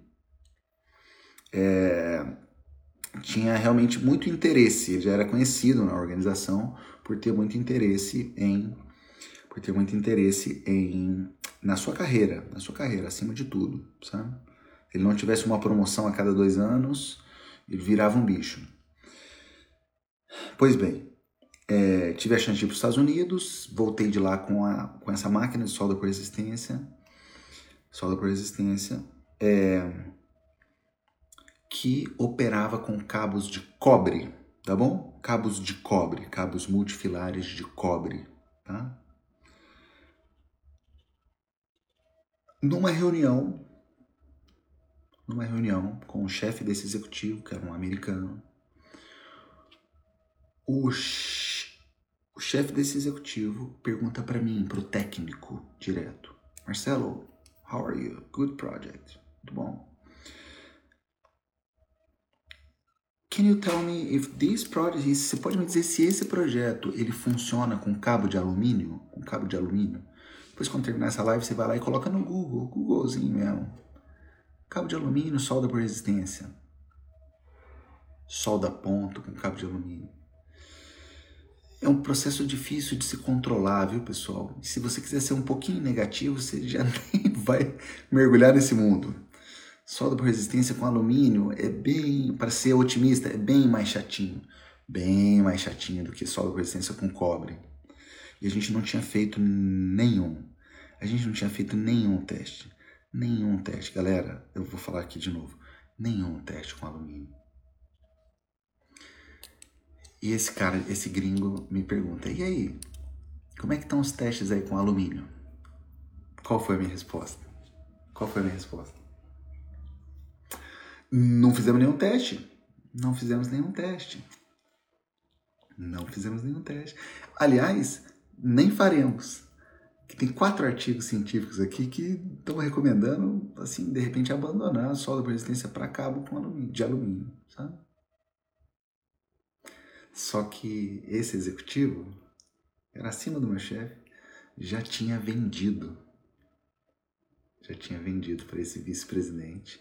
é, tinha realmente muito interesse, ele já era conhecido na organização por ter muito interesse em por ter muito interesse em na sua carreira, na sua carreira acima de tudo, sabe? Ele não tivesse uma promoção a cada dois anos, ele virava um bicho. Pois bem, é, tive a chance de ir para os Estados Unidos, voltei de lá com, a, com essa máquina de solda por resistência, solda por resistência, é, que operava com cabos de cobre, tá bom? Cabos de cobre, cabos multifilares de cobre, tá? Numa reunião numa reunião com o chefe desse executivo, que era um americano. O, o chefe desse executivo pergunta para mim, para o técnico direto: Marcelo, how are you? Good project. Muito bom. Can you tell me if this project, você pode me dizer se esse projeto ele funciona com cabo de alumínio, com cabo de alumínio? Depois, quando terminar essa live, você vai lá e coloca no Google, Googlezinho mesmo. Cabo de alumínio, solda por resistência. Solda ponto com cabo de alumínio. É um processo difícil de se controlar, viu, pessoal? E se você quiser ser um pouquinho negativo, você já nem vai mergulhar nesse mundo. Solda por resistência com alumínio é bem, para ser otimista, é bem mais chatinho. Bem mais chatinho do que solda por resistência com cobre. E a gente não tinha feito nenhum. A gente não tinha feito nenhum teste. Nenhum teste. Galera, eu vou falar aqui de novo. Nenhum teste com alumínio. E esse cara, esse gringo, me pergunta: e aí? Como é que estão os testes aí com alumínio? Qual foi a minha resposta? Qual foi a minha resposta? Não fizemos nenhum teste. Não fizemos nenhum teste. Não fizemos nenhum teste. Aliás, nem faremos. Que tem quatro artigos científicos aqui que estão recomendando, assim, de repente abandonar a solda por resistência para cabo com alumínio, de alumínio, sabe? Só que esse executivo era acima do meu chefe, já tinha vendido, já tinha vendido para esse vice-presidente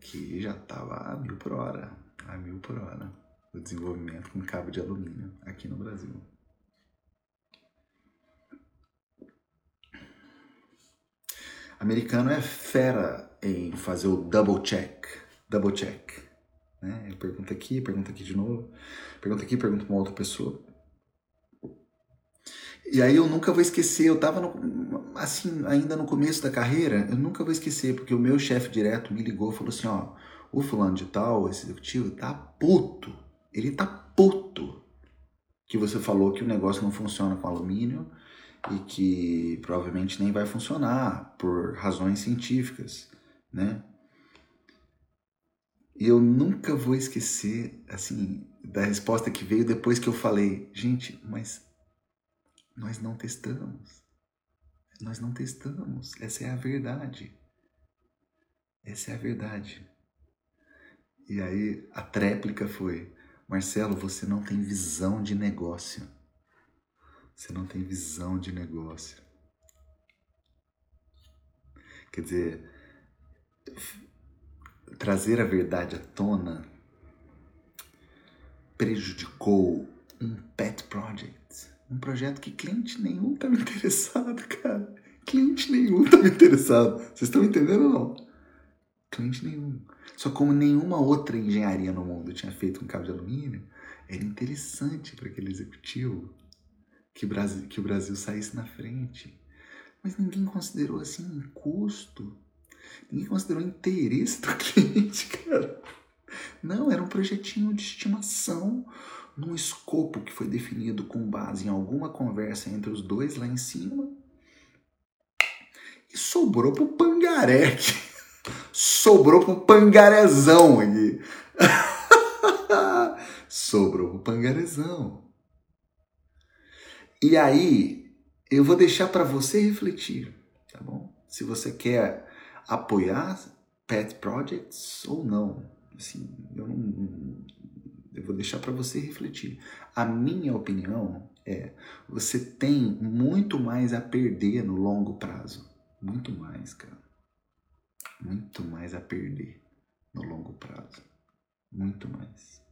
que já estava a mil por hora, a mil por hora, o desenvolvimento com cabo de alumínio aqui no Brasil. Americano é fera em fazer o double check, double check. Né? Pergunta aqui, pergunta aqui de novo, pergunta aqui, pergunta para uma outra pessoa. E aí eu nunca vou esquecer, eu estava assim, ainda no começo da carreira, eu nunca vou esquecer, porque o meu chefe direto me ligou e falou assim, ó, o fulano de tal, esse executivo, tá puto. Ele tá puto que você falou que o negócio não funciona com alumínio e que provavelmente nem vai funcionar por razões científicas, né? E eu nunca vou esquecer, assim, da resposta que veio depois que eu falei, gente, mas nós não testamos. Nós não testamos. Essa é a verdade. Essa é a verdade. E aí a tréplica foi: Marcelo, você não tem visão de negócio. Você não tem visão de negócio. Quer dizer, trazer a verdade à tona prejudicou um pet project. Um projeto que cliente nenhum estava interessado, cara. Cliente nenhum estava interessado. Vocês estão entendendo ou não? Cliente nenhum. Só como nenhuma outra engenharia no mundo tinha feito um cabo de alumínio, era interessante para aquele executivo que, Brasil, que o Brasil saísse na frente. Mas ninguém considerou assim custo. Ninguém considerou interesse do cliente, cara. Não, era um projetinho de estimação num escopo que foi definido com base em alguma conversa entre os dois lá em cima. E sobrou pro pangaré. sobrou pro pangarezão aqui. sobrou pro pangarezão. E aí, eu vou deixar para você refletir, tá bom? Se você quer apoiar pet projects ou não. Assim, eu não eu vou deixar para você refletir. A minha opinião é: você tem muito mais a perder no longo prazo. Muito mais, cara. Muito mais a perder no longo prazo. Muito mais.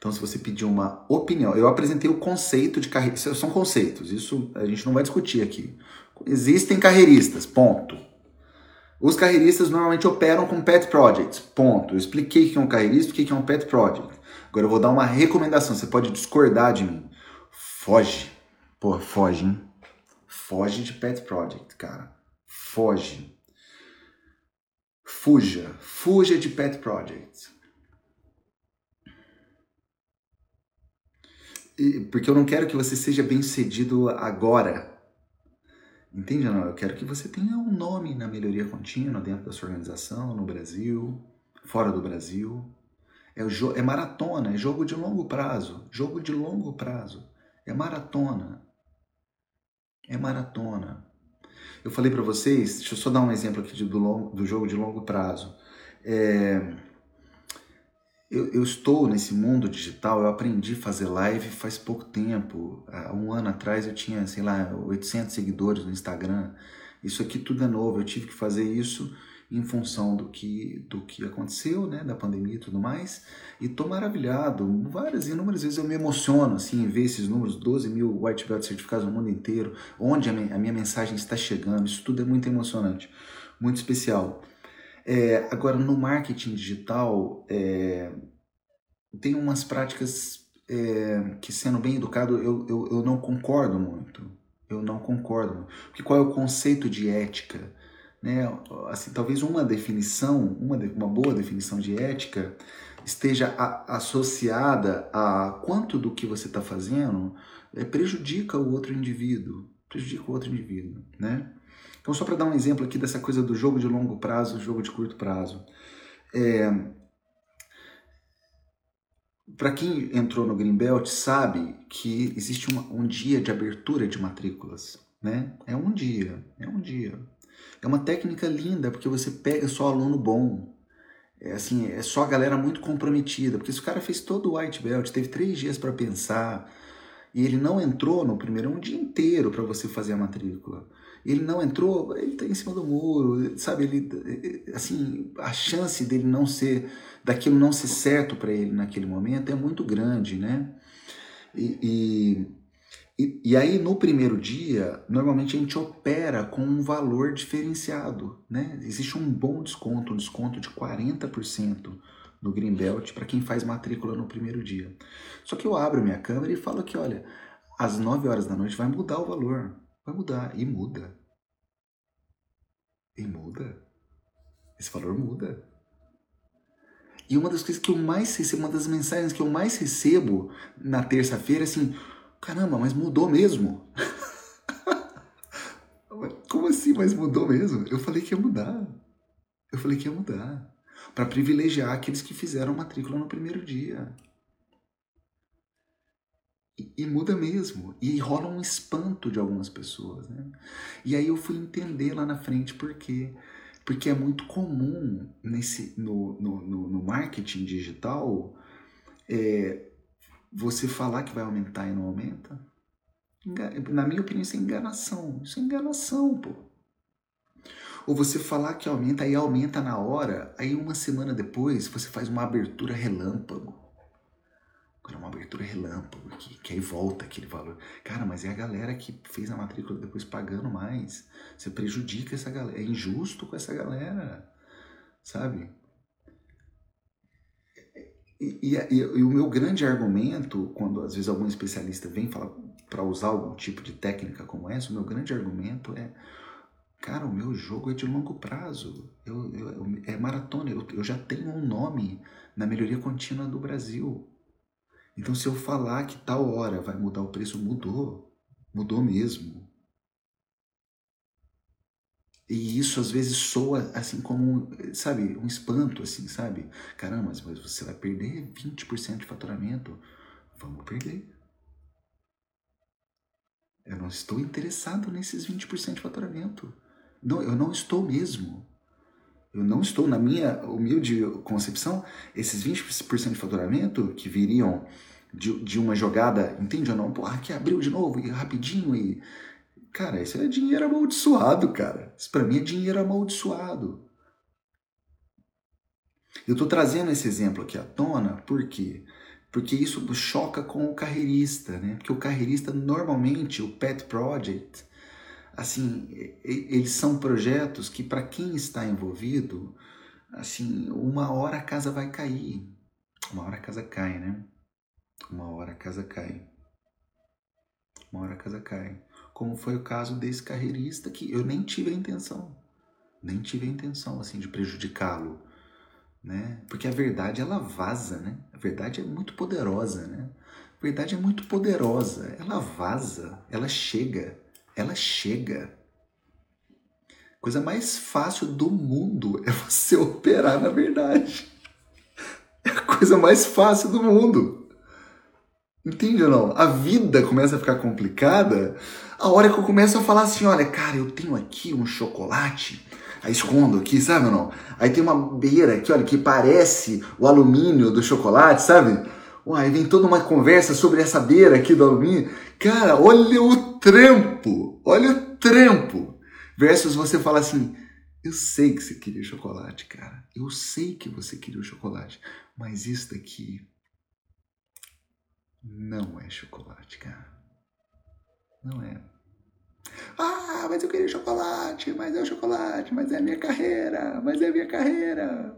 Então, se você pedir uma opinião, eu apresentei o conceito de carreira. São conceitos, isso a gente não vai discutir aqui. Existem carreiristas, ponto. Os carreiristas normalmente operam com pet projects, ponto. Eu expliquei o que é um carreirista, o que é um pet project. Agora eu vou dar uma recomendação, você pode discordar de mim. Foge. Pô, foge, hein? Foge de pet project, cara. Foge. Fuja. Fuja de pet projects. Porque eu não quero que você seja bem sucedido agora. Entende? Não? Eu quero que você tenha um nome na melhoria contínua dentro da sua organização, no Brasil, fora do Brasil. É, o é maratona, é jogo de longo prazo. Jogo de longo prazo. É maratona. É maratona. Eu falei para vocês, deixa eu só dar um exemplo aqui do, longo, do jogo de longo prazo. É, eu, eu, estou nesse mundo digital, eu aprendi a fazer live faz pouco tempo. Há um ano atrás eu tinha, sei lá, 800 seguidores no Instagram. Isso aqui tudo é novo, eu tive que fazer isso em função do que, do que aconteceu, né, da pandemia e tudo mais, e tô maravilhado, várias inúmeras vezes eu me emociono, assim, em ver esses números, 12 mil white belt certificados no mundo inteiro, onde a minha, a minha mensagem está chegando, isso tudo é muito emocionante, muito especial. É, agora, no marketing digital, é, tem umas práticas é, que, sendo bem educado, eu, eu, eu não concordo muito. Eu não concordo. Porque qual é o conceito de ética? Né? Assim, talvez uma definição, uma, uma boa definição de ética esteja a, associada a quanto do que você está fazendo é, prejudica o outro indivíduo, prejudica o outro indivíduo, né? Então, só para dar um exemplo aqui dessa coisa do jogo de longo prazo, jogo de curto prazo. É, para quem entrou no Greenbelt sabe que existe uma, um dia de abertura de matrículas, né? É um dia, é um dia. É uma técnica linda porque você pega só aluno bom. É assim, é só a galera muito comprometida, porque se o cara fez todo o white belt, teve três dias para pensar e ele não entrou no primeiro, é um dia inteiro para você fazer a matrícula ele não entrou, ele está em cima do muro, sabe? Ele, assim, a chance dele não ser, daquilo não ser certo para ele naquele momento é muito grande, né? E, e, e, aí no primeiro dia, normalmente a gente opera com um valor diferenciado, né? Existe um bom desconto, um desconto de 40% no Greenbelt para quem faz matrícula no primeiro dia. Só que eu abro minha câmera e falo que, olha, às 9 horas da noite vai mudar o valor. Vai mudar. E muda. E muda. Esse valor muda. E uma das coisas que eu mais recebo, uma das mensagens que eu mais recebo na terça-feira é assim: caramba, mas mudou mesmo. Como assim, mas mudou mesmo? Eu falei que ia mudar. Eu falei que ia mudar. Para privilegiar aqueles que fizeram matrícula no primeiro dia. E, muda mesmo. E rola um espanto de algumas pessoas. Né? E aí eu fui entender lá na frente por quê. Porque é muito comum nesse, no, no, no, no marketing digital é, você falar que vai aumentar e não aumenta. Na minha opinião, isso é enganação. Isso é enganação, pô. Ou você falar que aumenta e aumenta na hora, aí uma semana depois você faz uma abertura relâmpago quando é uma abertura relâmpago, que, que aí volta aquele valor. Cara, mas é a galera que fez a matrícula depois pagando mais. Você prejudica essa galera. É injusto com essa galera, sabe? E, e, e, e, o meu grande argumento, quando às vezes algum especialista vem falar para usar algum tipo de técnica como essa, o meu grande argumento é: cara, o meu jogo é de longo prazo, eu, eu, é maratona, eu, eu já tenho um nome na melhoria contínua do Brasil. Então, se eu falar que tal hora vai mudar o preço, mudou. Mudou mesmo. E isso às vezes soa assim como, sabe, um espanto, assim, sabe? Caramba, mas você vai perder 20% de faturamento. Vamos perder. Eu não estou interessado nesses 20% de faturamento. Não, eu não estou mesmo. Eu não estou, na minha humilde concepção, esses 20% de faturamento que viriam de, de uma jogada, entende ou não? Pô, aqui abriu de novo e rapidinho e. Cara, isso é dinheiro amaldiçoado, cara. Isso para mim é dinheiro amaldiçoado. Eu estou trazendo esse exemplo aqui à tona, por quê? Porque isso choca com o carreirista, né? Porque o carreirista, normalmente, o pet project, assim, eles são projetos que para quem está envolvido, assim, uma hora a casa vai cair. Uma hora a casa cai, né? Uma hora a casa cai. Uma hora a casa cai. Como foi o caso desse carreirista que eu nem tive a intenção. Nem tive a intenção, assim, de prejudicá-lo. Né? Porque a verdade, ela vaza, né? A verdade é muito poderosa, né? A verdade é muito poderosa. Ela vaza, ela chega, ela chega. Coisa mais fácil do mundo é você operar na verdade. É a coisa mais fácil do mundo. Entende ou não? A vida começa a ficar complicada a hora que eu começo a falar assim: olha, cara, eu tenho aqui um chocolate Aí escondo aqui, sabe ou não? Aí tem uma beira aqui, olha, que parece o alumínio do chocolate, sabe? Uai, vem toda uma conversa sobre essa beira aqui do alumínio. Cara, olha o trampo! Olha o trampo! Versus você fala assim, eu sei que você queria chocolate, cara. Eu sei que você queria o chocolate. Mas isso daqui não é chocolate, cara. Não é. Ah, mas eu queria chocolate, mas é o chocolate, mas é a minha carreira, mas é a minha carreira.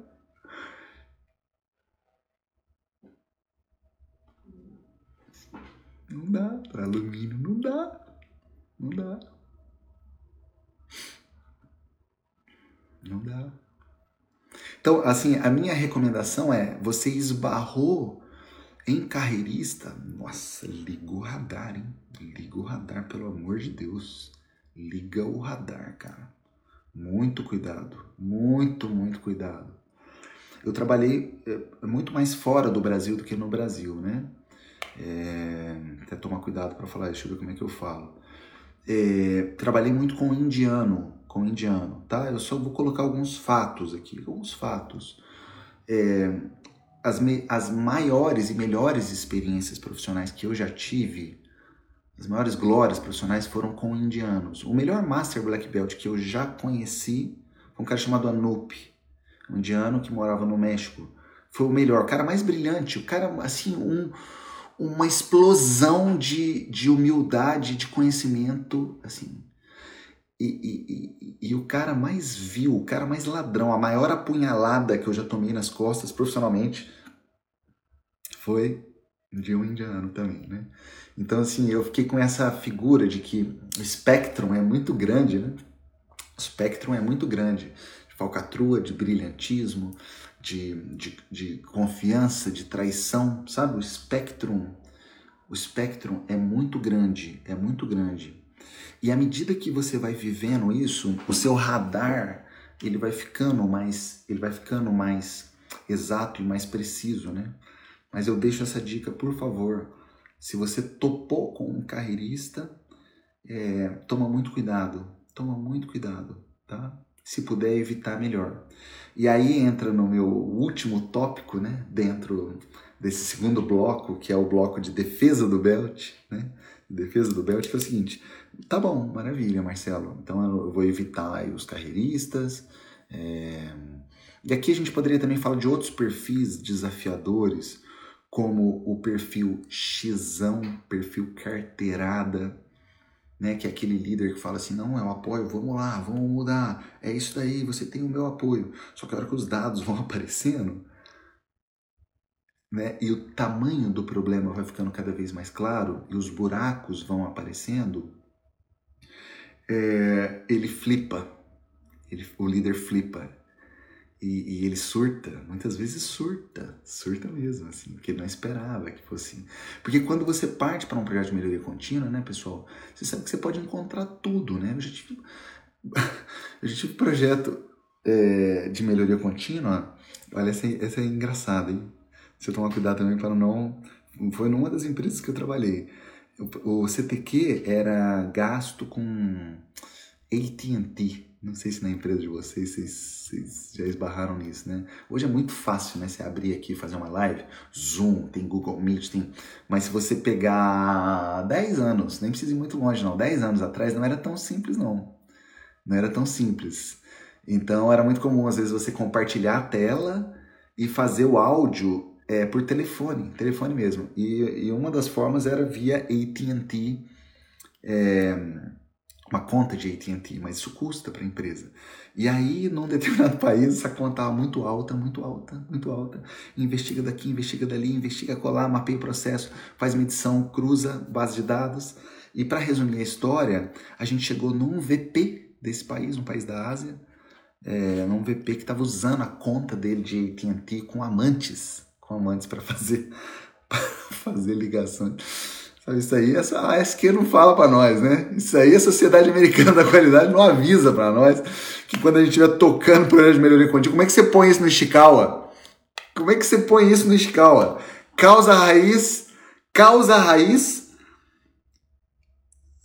Não dá, para alumínio não dá. Não dá. Não dá. Então, assim, a minha recomendação é: você esbarrou em carreirista, nossa, liga o radar, hein? Liga o radar, pelo amor de Deus. Liga o radar, cara. Muito cuidado, muito, muito cuidado. Eu trabalhei é, muito mais fora do Brasil do que no Brasil, né? É, até tomar cuidado para falar, deixa eu ver como é que eu falo. É, trabalhei muito com indiano, com indiano, tá? Eu só vou colocar alguns fatos aqui, alguns fatos. É, as, me, as maiores e melhores experiências profissionais que eu já tive, as maiores glórias profissionais foram com indianos. O melhor Master Black Belt que eu já conheci foi um cara chamado Anup, um indiano que morava no México. Foi o melhor, o cara mais brilhante, o cara, assim, um, uma explosão de, de humildade, de conhecimento, assim. E, e, e, e, o cara mais vil, o cara mais ladrão, a maior apunhalada que eu já tomei nas costas profissionalmente foi de um indiano também, né? Então, assim, eu fiquei com essa figura de que o espectro é muito grande, né? O espectro é muito grande. De falcatrua, de brilhantismo, de, de, de confiança, de traição, sabe? O espectro, o espectro é muito grande, é muito grande. E à medida que você vai vivendo isso, o seu radar ele vai ficando mais, ele vai ficando mais exato e mais preciso, né? Mas eu deixo essa dica, por favor. Se você topou com um carreirista, é, toma muito cuidado, toma muito cuidado, tá? Se puder evitar, melhor. E aí entra no meu último tópico, né, dentro desse segundo bloco, que é o bloco de defesa do belt, né? Defesa do belt, que é o seguinte: tá bom, maravilha, Marcelo. Então eu vou evitar os carreiristas. É... E aqui a gente poderia também falar de outros perfis desafiadores, como o perfil Xão, perfil carteirada, né, que é aquele líder que fala assim, não, eu apoio, vamos lá, vamos mudar, é isso daí, você tem o meu apoio. Só que a hora que os dados vão aparecendo, né, e o tamanho do problema vai ficando cada vez mais claro, e os buracos vão aparecendo, é, ele flipa, ele, o líder flipa, e, e, ele surta, muitas vezes surta, surta mesmo, assim, porque ele não esperava que fosse assim. Porque quando você parte para um projeto de melhoria contínua, né, pessoal, você sabe que você pode encontrar tudo, né? Eu já tive, eu já tive projeto é, de melhoria contínua, olha, essa, essa é engraçada, hein? Você tomar cuidado também para não... Foi numa das empresas que eu trabalhei. O, o CTQ era gasto com AT&T, não sei se na empresa de vocês, vocês, vocês, já esbarraram nisso, né? Hoje é muito fácil, né? Você abrir aqui fazer uma live, Zoom, tem Google Meet, tem... Mas se você pegar 10 anos, nem precisa ir muito longe não, 10 anos atrás não era tão simples não. Não era tão simples. Então era muito comum às vezes você compartilhar a tela e fazer o áudio é, por telefone, telefone mesmo. E, e uma das formas era via AT&T, é, uma conta de AT&T, mas isso custa para a empresa. E aí, num determinado país, essa conta estava muito alta, muito alta, muito alta. Investiga daqui, investiga dali, investiga colar, mapeia o processo, faz medição, cruza base de dados. E para resumir a história, a gente chegou num VP desse país, um país da Ásia, é, num VP que estava usando a conta dele de AT&T com amantes, com amantes para fazer, fazer ligações. Isso aí a ASQ não fala para nós, né? Isso aí a Sociedade Americana da Qualidade não avisa para nós que quando a gente estiver tocando projeto de melhoria contínua, como é que você põe isso no Ishikawa? Como é que você põe isso no Ishikawa? Causa raiz, causa raiz,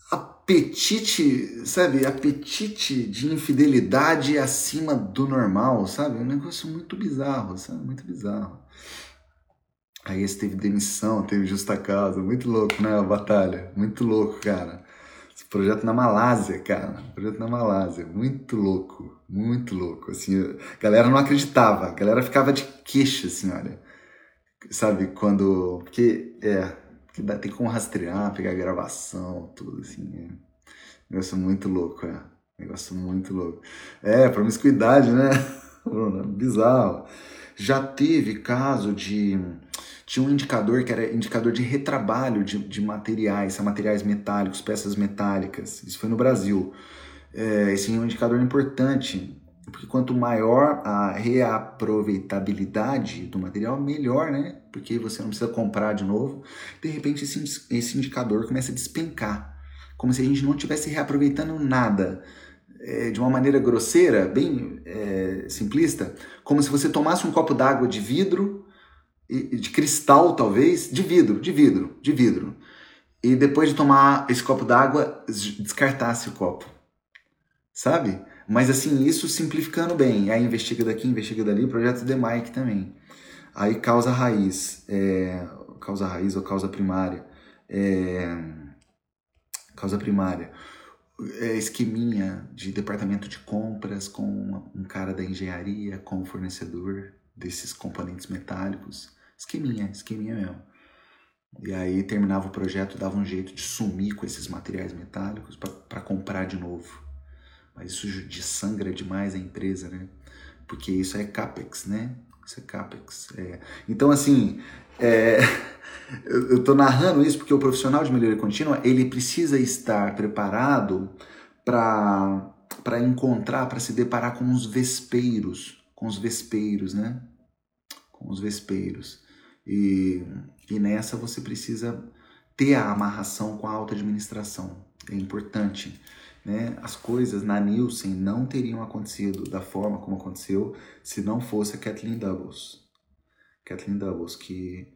apetite, sabe? Apetite de infidelidade acima do normal, sabe? Um negócio muito bizarro, sabe? Muito bizarro. Aí esse teve demissão, teve justa causa, muito louco, né? A batalha, muito louco, cara. Esse projeto na Malásia, cara, projeto na Malásia, muito louco, muito louco. Assim, a galera não acreditava, a galera ficava de queixo, assim, olha. Sabe, quando. Porque, é, que dá, tem como rastrear, pegar gravação, tudo assim. É. Negócio muito louco, é. Negócio muito louco. É, promiscuidade, né? Bizarro. Já teve caso de. Tinha um indicador que era indicador de retrabalho de, de materiais, materiais metálicos, peças metálicas. Isso foi no Brasil. É, esse é um indicador importante porque quanto maior a reaproveitabilidade do material, melhor, né? Porque você não precisa comprar de novo. De repente, esse, esse indicador começa a despencar, como se a gente não estivesse reaproveitando nada. É, de uma maneira grosseira, bem é, simplista, como se você tomasse um copo d'água de vidro, de cristal talvez, de vidro, de vidro, de vidro, e depois de tomar esse copo d'água, descartasse o copo. Sabe? Mas assim, isso simplificando bem. Aí investiga daqui, investiga dali, projeto de Mike também. Aí causa raiz, é, causa raiz ou causa primária. É, causa primária. É, esqueminha de departamento de compras com um cara da engenharia, com o fornecedor desses componentes metálicos. Esqueminha, esqueminha mesmo. E aí terminava o projeto, dava um jeito de sumir com esses materiais metálicos para comprar de novo. Mas isso de sangra demais a empresa, né? Porque isso é CAPEX, né? Isso é CAPEX. É. Então, assim, é... eu estou narrando isso porque o profissional de melhoria contínua, ele precisa estar preparado para para encontrar, para se deparar com os vespeiros, com os vespeiros, né? Com os vespeiros. E, e nessa você precisa ter a amarração com a alta administração. É importante né, as coisas na Nielsen não teriam acontecido da forma como aconteceu se não fosse a Kathleen Doubles. Kathleen Doubles, que,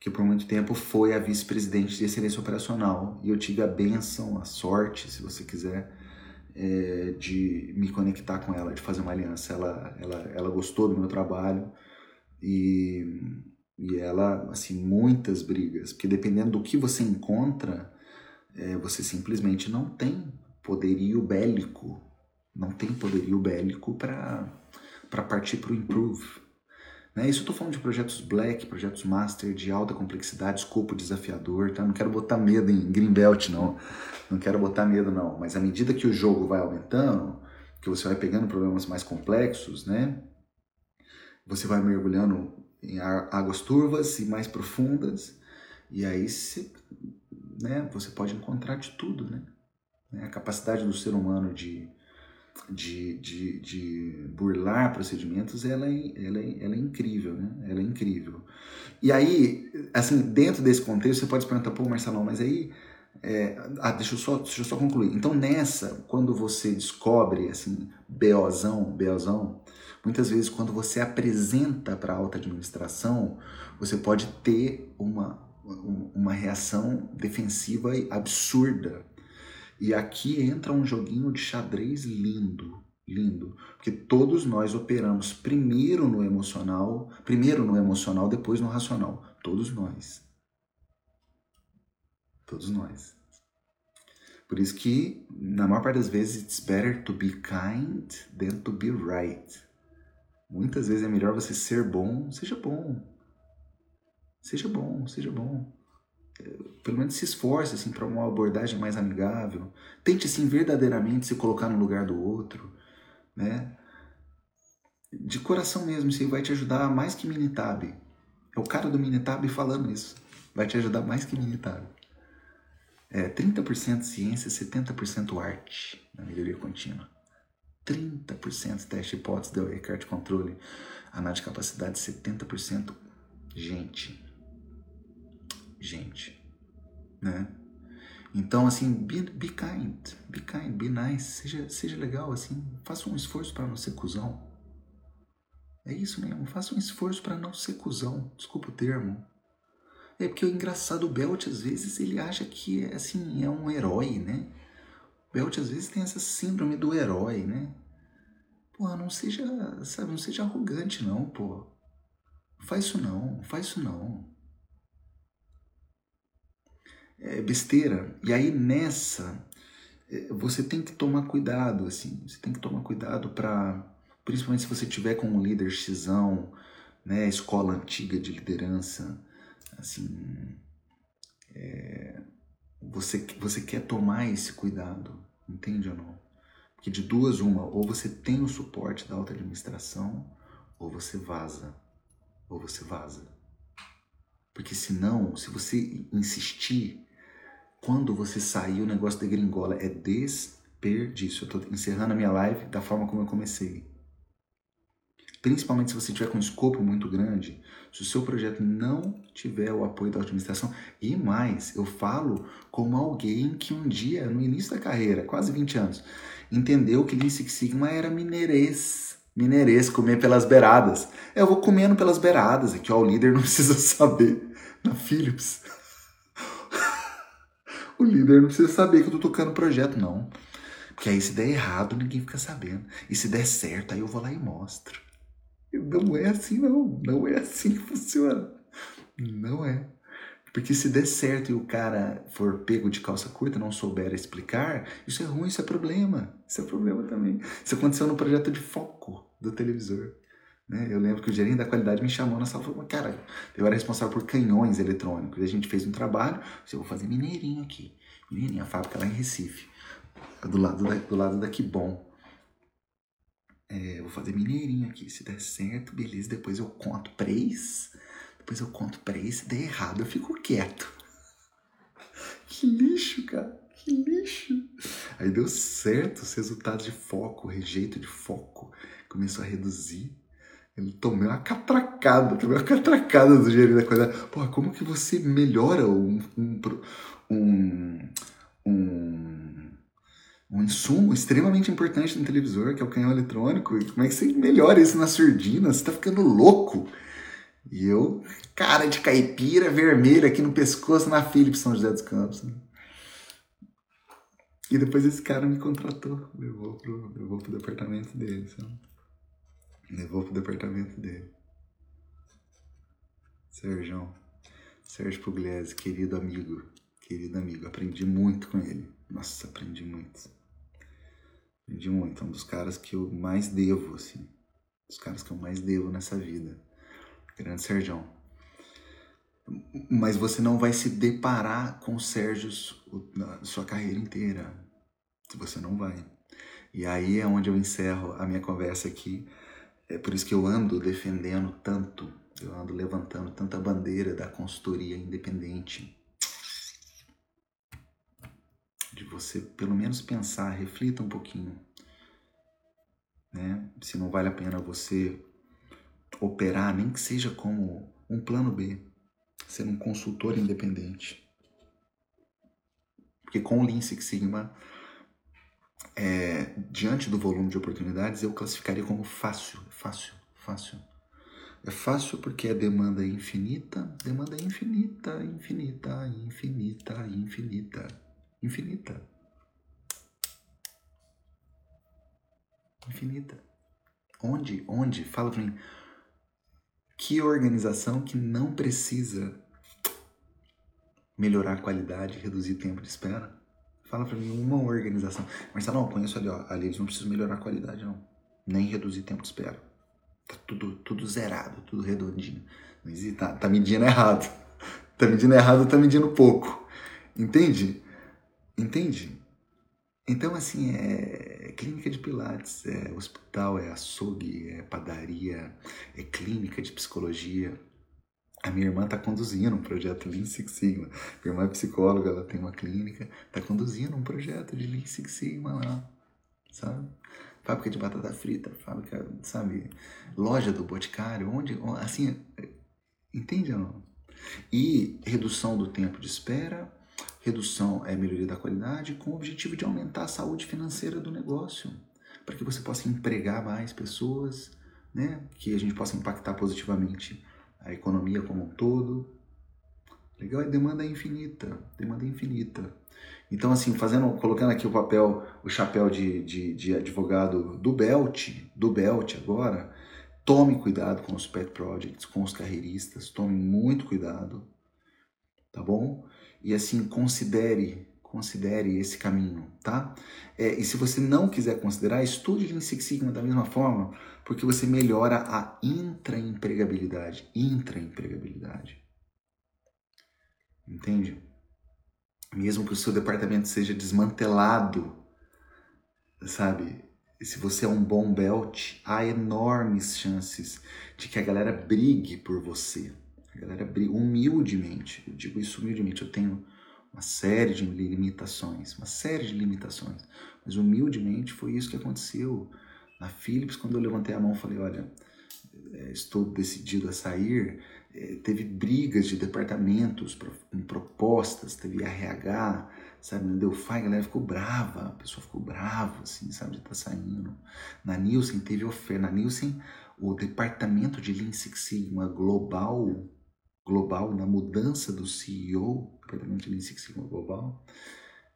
que por muito tempo foi a vice-presidente de excelência operacional. E eu tive a benção, a sorte, se você quiser, é, de me conectar com ela, de fazer uma aliança. Ela, ela, ela gostou do meu trabalho e, e ela, assim, muitas brigas, porque dependendo do que você encontra, é, você simplesmente não tem poderio bélico, não tem poderio bélico para partir para o improve. Né? Isso eu estou falando de projetos black, projetos master, de alta complexidade, escopo desafiador, tá? Não quero botar medo em Greenbelt, não. Não quero botar medo, não. Mas à medida que o jogo vai aumentando, que você vai pegando problemas mais complexos, né? Você vai mergulhando em águas turvas e mais profundas, e aí você, né, você pode encontrar de tudo, né? Né? A capacidade do ser humano de, de, de, de burlar procedimentos, ela é, ela, é, ela é incrível, né? Ela é incrível. E aí, assim, dentro desse contexto, você pode se perguntar, pô, Marcelão, mas aí... É, ah, deixa, eu só, deixa eu só concluir. Então, nessa, quando você descobre, assim, BOzão, BOzão, muitas vezes quando você apresenta para a alta administração, você pode ter uma, uma reação defensiva absurda e aqui entra um joguinho de xadrez lindo, lindo, porque todos nós operamos primeiro no emocional, primeiro no emocional, depois no racional. Todos nós. Todos nós. Por isso que, na maior parte das vezes, it's better to be kind than to be right. Muitas vezes é melhor você ser bom, seja bom. Seja bom, seja bom pelo menos se esforce assim para uma abordagem mais amigável. Tente assim verdadeiramente se colocar no lugar do outro, né? De coração mesmo, isso vai te ajudar mais que Minitab. É o cara do Minitab falando isso. Vai te ajudar mais que Minitab. É 30% ciência, 70% arte na melhoria contínua. 30% teste hipótese, deu Eckhart controle, análise de capacidade, 70% gente. Gente, né? Então, assim, be, be kind, be kind, be nice, seja, seja legal, assim, faça um esforço para não ser cuzão. É isso mesmo, faça um esforço para não ser cuzão, desculpa o termo. É porque o engraçado, Belt, às vezes, ele acha que, assim, é um herói, né? Belt às vezes tem essa síndrome do herói, né? Pô, não seja, sabe, não seja arrogante não, pô. Faz isso não, faz isso não. É besteira. E aí nessa é, você tem que tomar cuidado, assim, você tem que tomar cuidado para, principalmente se você tiver com um líder xizão, né, escola antiga de liderança, assim, é, você, você quer tomar esse cuidado, entende ou não? Porque de duas, uma, ou você tem o suporte da alta administração, ou você vaza, ou você vaza. Porque senão, se você insistir, quando você sair, o negócio da gringola é desperdício. Eu estou encerrando a minha live da forma como eu comecei. Principalmente se você tiver com um escopo muito grande, se o seu projeto não tiver o apoio da administração, e mais, eu falo como alguém que um dia, no início da carreira, quase 20 anos, entendeu que Lean Six Sigma era mineirês, mineirês, comer pelas beiradas. Eu vou comendo pelas beiradas, aqui ó, o líder não precisa saber, na Philips. o líder não precisa saber que eu tô tocando projeto, não. Porque aí se der errado, ninguém fica sabendo. E se der certo, aí eu vou lá e mostro. Não é assim, não. Não é assim que funciona. Não é. Porque se der certo e o cara for pego de calça curta, não souber explicar, isso é ruim, isso é problema. Isso é problema também. Isso aconteceu no projeto de foco do televisor. Né? Eu lembro que o gerente da qualidade me chamou na sala e falou: Cara, eu era responsável por canhões eletrônicos. E a gente fez um trabalho. Eu vou fazer mineirinho aqui. Mineirinho, a fábrica lá em Recife, do lado da, do lado da Kibon. É, vou fazer mineirinho aqui. Se der certo, beleza. Depois eu conto três depois eu conto pra se der errado, eu fico quieto. Que lixo, cara. Que lixo. Aí deu certo os resultados de foco, o rejeito de foco começou a reduzir. Ele tomei uma catracada, tomei uma catracada do gerente da coisa. Pô, como que você melhora um, um, um, um, um insumo extremamente importante no televisor, que é o canhão eletrônico? Como é que você melhora isso na surdina? Você tá ficando louco. E eu, cara de caipira, vermelho aqui no pescoço, na Philips São José dos Campos. Né? E depois esse cara me contratou, levou pro, levou pro departamento dele, sabe? Levou pro departamento dele. Sérgio, Sérgio Pugliese, querido amigo, querido amigo, aprendi muito com ele. Nossa, aprendi muito. Aprendi muito, é um dos caras que eu mais devo, assim. Dos caras que eu mais devo nessa vida. Grande Sérgio. Mas você não vai se deparar com Sérgios na sua carreira inteira. Você não vai. E aí é onde eu encerro a minha conversa aqui. É por isso que eu ando defendendo tanto, eu ando levantando tanta bandeira da consultoria independente. De você pelo menos pensar, reflita um pouquinho. Né? Se não vale a pena você operar, nem que seja como um plano B, ser um consultor independente. Porque com o Lean Six Sigma, é, diante do volume de oportunidades, eu classificaria como fácil, fácil, fácil. É fácil porque a demanda é infinita, demanda é infinita, infinita, infinita, infinita, infinita. Infinita. Onde? Onde? Fala pra mim. Que organização que não precisa melhorar a qualidade, reduzir tempo de espera? Fala para mim uma organização. Marcelo, não, conheço ali, ó. Ali eles não precisam melhorar a qualidade, não. Nem reduzir tempo de espera. Tá tudo, tudo zerado, tudo redondinho. Existe, tá, tá medindo errado. Tá medindo errado, tá medindo pouco. Entende? Entende? Então, assim, é clínica de pilates, é hospital, é açougue, é padaria, é clínica de psicologia. A minha irmã está conduzindo um projeto Lean Six Sigma. Minha irmã é psicóloga, ela tem uma clínica, está conduzindo um projeto de Lean Six Sigma lá, sabe? Fábrica de batata frita, fábrica, sabe? Loja do Boticário, onde, assim, entende ou não? E redução do tempo de espera, Redução é melhoria da qualidade com o objetivo de aumentar a saúde financeira do negócio, para que você possa empregar mais pessoas, né? que a gente possa impactar positivamente a economia como um todo. Legal? É demanda infinita, demanda infinita. Então, assim, fazendo, colocando aqui o papel, o chapéu de, de, de advogado do Belt, do Belt agora, tome cuidado com os pet projects, com os carreiristas, tome muito cuidado, tá bom? E assim, considere, considere esse caminho, tá? É, e se você não quiser considerar, estude Lean Six Sigma da mesma forma, porque você melhora a intraempregabilidade, intraempregabilidade. Entende? mesmo que o seu departamento seja desmantelado, sabe? Se você é um bom belt, há enormes chances de que a galera brigue por você. A galera briga humildemente. Eu digo isso humildemente. Eu tenho uma série de limitações, uma série de limitações. Mas humildemente foi isso que aconteceu. Na Philips, quando eu levantei a mão, falei: olha, é, estou decidido a sair. É, teve brigas de departamentos com propostas, teve RH, sabe, não deu fai, a galera ficou brava, a pessoa ficou brava, assim, sabe, de tá saindo. Na Nielsen teve oferta, na Nielsen o departamento de Lean Six Sigma global, global, na mudança do CEO, departamento de Lean Six global,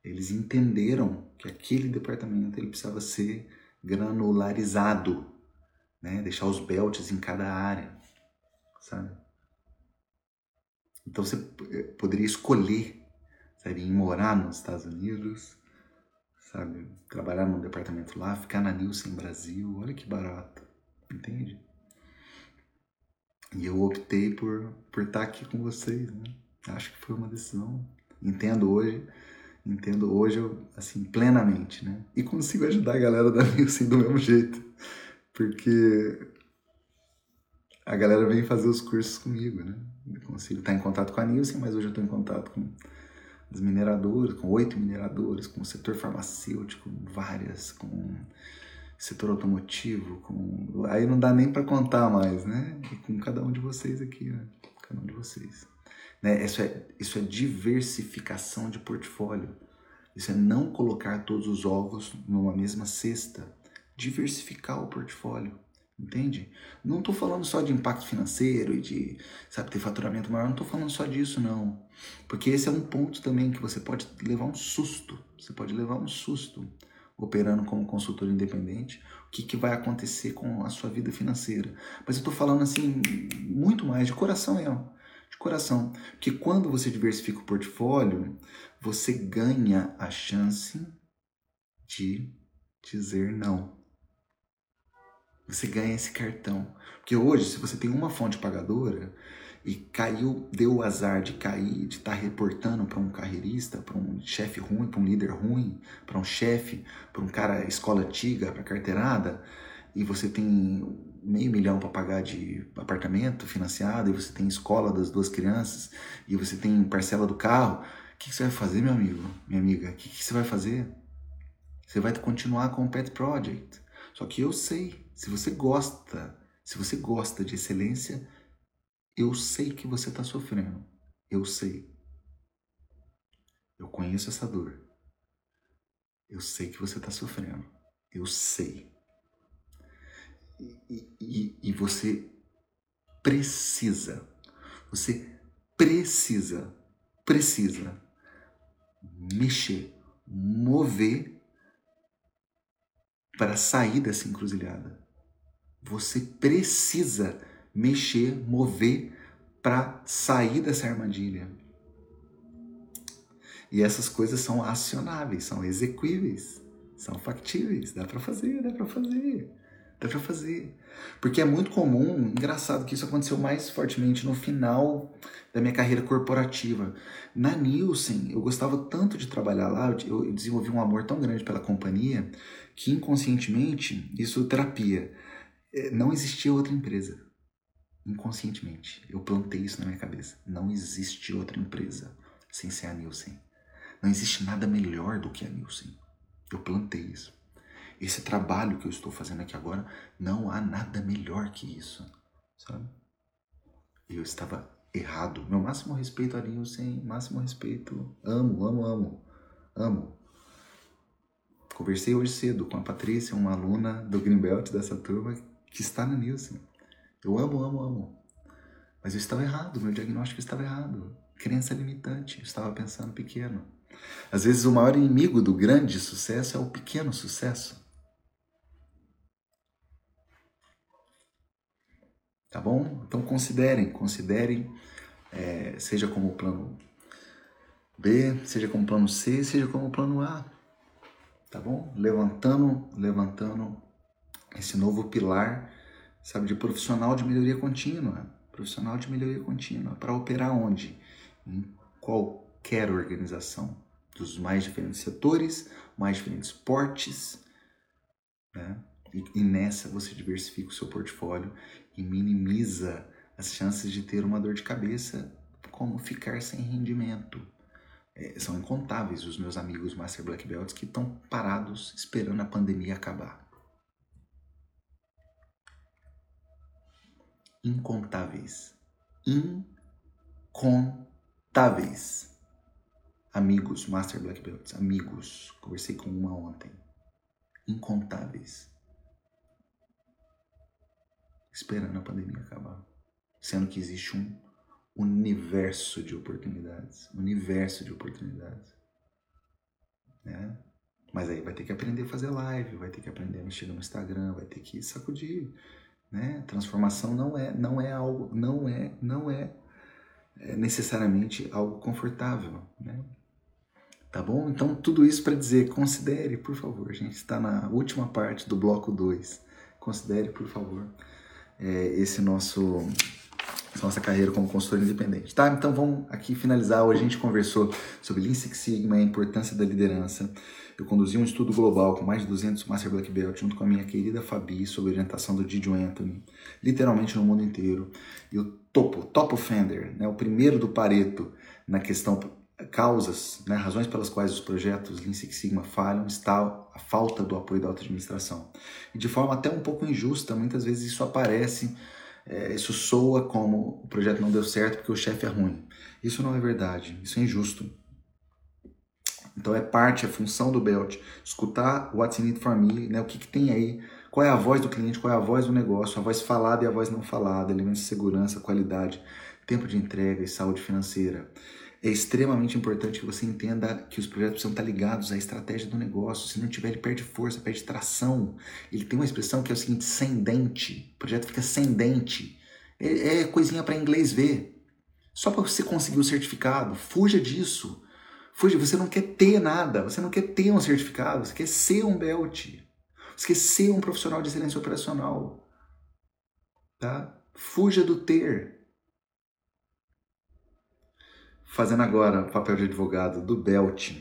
eles entenderam que aquele departamento ele precisava ser granularizado, né, deixar os belts em cada área, sabe? Então você eh, poderia escolher, sabe, ir morar nos Estados Unidos, sabe, trabalhar num departamento lá, ficar na Nielsen Brasil, olha que barato, entende? E eu optei por, por estar aqui com vocês, né? Acho que foi uma decisão, entendo hoje, entendo hoje, assim, plenamente, né? E consigo ajudar a galera da Nielsen do mesmo jeito, porque a galera vem fazer os cursos comigo, né? Eu consigo estar em contato com a Nilce, mas hoje eu estou em contato com os mineradores, com oito mineradores, com o setor farmacêutico, várias, com setor automotivo, com aí não dá nem para contar mais, né? E com cada um de vocês aqui, né? Cada um de vocês. Né? Isso, é, isso é diversificação de portfólio. Isso é não colocar todos os ovos numa mesma cesta. Diversificar o portfólio. Entende? Não estou falando só de impacto financeiro e de, sabe, ter faturamento maior, não estou falando só disso, não. Porque esse é um ponto também que você pode levar um susto. Você pode levar um susto operando como consultor independente. O que, que vai acontecer com a sua vida financeira. Mas eu estou falando assim, muito mais, de coração mesmo. De coração. Porque quando você diversifica o portfólio, você ganha a chance de dizer não você ganha esse cartão. Porque hoje, se você tem uma fonte pagadora e caiu, deu o azar de cair, de estar tá reportando para um carreirista, para um chefe ruim, para um líder ruim, para um chefe, para um cara escola antiga, para carteirada, e você tem meio milhão para pagar de apartamento financiado, e você tem escola das duas crianças, e você tem parcela do carro, o que, que você vai fazer, meu amigo, minha amiga? O que, que você vai fazer? Você vai continuar com o Pet Project. Só que eu sei se você gosta, se você gosta de excelência, eu sei que você está sofrendo. Eu sei. Eu conheço essa dor. Eu sei que você está sofrendo. Eu sei. E, e, e você precisa, você precisa, precisa mexer, mover para sair dessa encruzilhada. Você precisa mexer, mover para sair dessa armadilha. E essas coisas são acionáveis, são execuíveis, são factíveis. Dá para fazer, dá para fazer, dá para fazer. Porque é muito comum, engraçado que isso aconteceu mais fortemente no final da minha carreira corporativa. Na Nielsen, eu gostava tanto de trabalhar lá, eu desenvolvi um amor tão grande pela companhia, que inconscientemente, isso terapia é, não existia outra empresa. Inconscientemente. Eu plantei isso na minha cabeça. Não existe outra empresa sem ser a Nielsen. Não existe nada melhor do que a Nielsen. Eu plantei isso. Esse trabalho que eu estou fazendo aqui agora, não há nada melhor que isso. Sabe? Eu estava errado. Meu máximo respeito a Nielsen, máximo respeito. Amo, amo, amo. Amo. Conversei hoje cedo com a Patrícia, uma aluna do Greenbelt dessa turma, que está na Nielsen. Eu amo, amo, amo. Mas eu estava errado, meu diagnóstico estava errado. Crença limitante, eu estava pensando pequeno. Às vezes o maior inimigo do grande sucesso é o pequeno sucesso. Tá bom? Então considerem, considerem, é, seja como plano B, seja como plano C, seja como plano A. Tá bom? Levantando, levantando esse novo pilar, sabe, de profissional de melhoria contínua. Profissional de melhoria contínua. Para operar onde? Em qualquer organização. Dos mais diferentes setores, mais diferentes portes. Né? E, e nessa você diversifica o seu portfólio e minimiza as chances de ter uma dor de cabeça, como ficar sem rendimento. É, são incontáveis os meus amigos Master Black Belts que estão parados esperando a pandemia acabar. Incontáveis. Incontáveis. Amigos, Master Black Belts, amigos. Conversei com uma ontem. Incontáveis esperando a pandemia acabar. Sendo que existe um universo de oportunidades. Universo de oportunidades. Né? Mas aí vai ter que aprender a fazer live, vai ter que aprender a mexer no Instagram, vai ter que sacudir. Né? Transformação não é, não é algo, não é, não é, é necessariamente algo confortável. Né? Tá bom? Então, tudo isso para dizer, considere, por favor. A gente está na última parte do bloco 2. Considere, por favor é, esse nosso nossa carreira como consultor independente, tá? Então vamos aqui finalizar. Hoje a gente conversou sobre Lean Six Sigma a importância da liderança. Eu conduzi um estudo global com mais de 200 Master Black Belt junto com a minha querida Fabi sobre orientação do Didio Anthony, literalmente no mundo inteiro. E o topo, top offender, né, o primeiro do Pareto na questão causas, né, razões pelas quais os projetos Lean Six Sigma falham, está a falta do apoio da auto-administração. E de forma até um pouco injusta, muitas vezes isso aparece, é, isso soa como o projeto não deu certo porque o chefe é ruim. Isso não é verdade, isso é injusto. Então é parte, é função do Belt, escutar what's in it for me, né, o que, que tem aí, qual é a voz do cliente, qual é a voz do negócio, a voz falada e a voz não falada, elementos de segurança, qualidade, tempo de entrega e saúde financeira é extremamente importante que você entenda que os projetos precisam estar ligados à estratégia do negócio. Se não tiver, ele perde força, perde tração. Ele tem uma expressão que é o seguinte: sem dente. O projeto fica sem dente. É, é coisinha para inglês ver. Só para você conseguir o certificado. Fuja disso. Fuja. Você não quer ter nada. Você não quer ter um certificado. Você quer ser um belt. Você quer ser um profissional de excelência operacional. Tá? Fuja do ter. Fazendo agora o papel de advogado do Belt,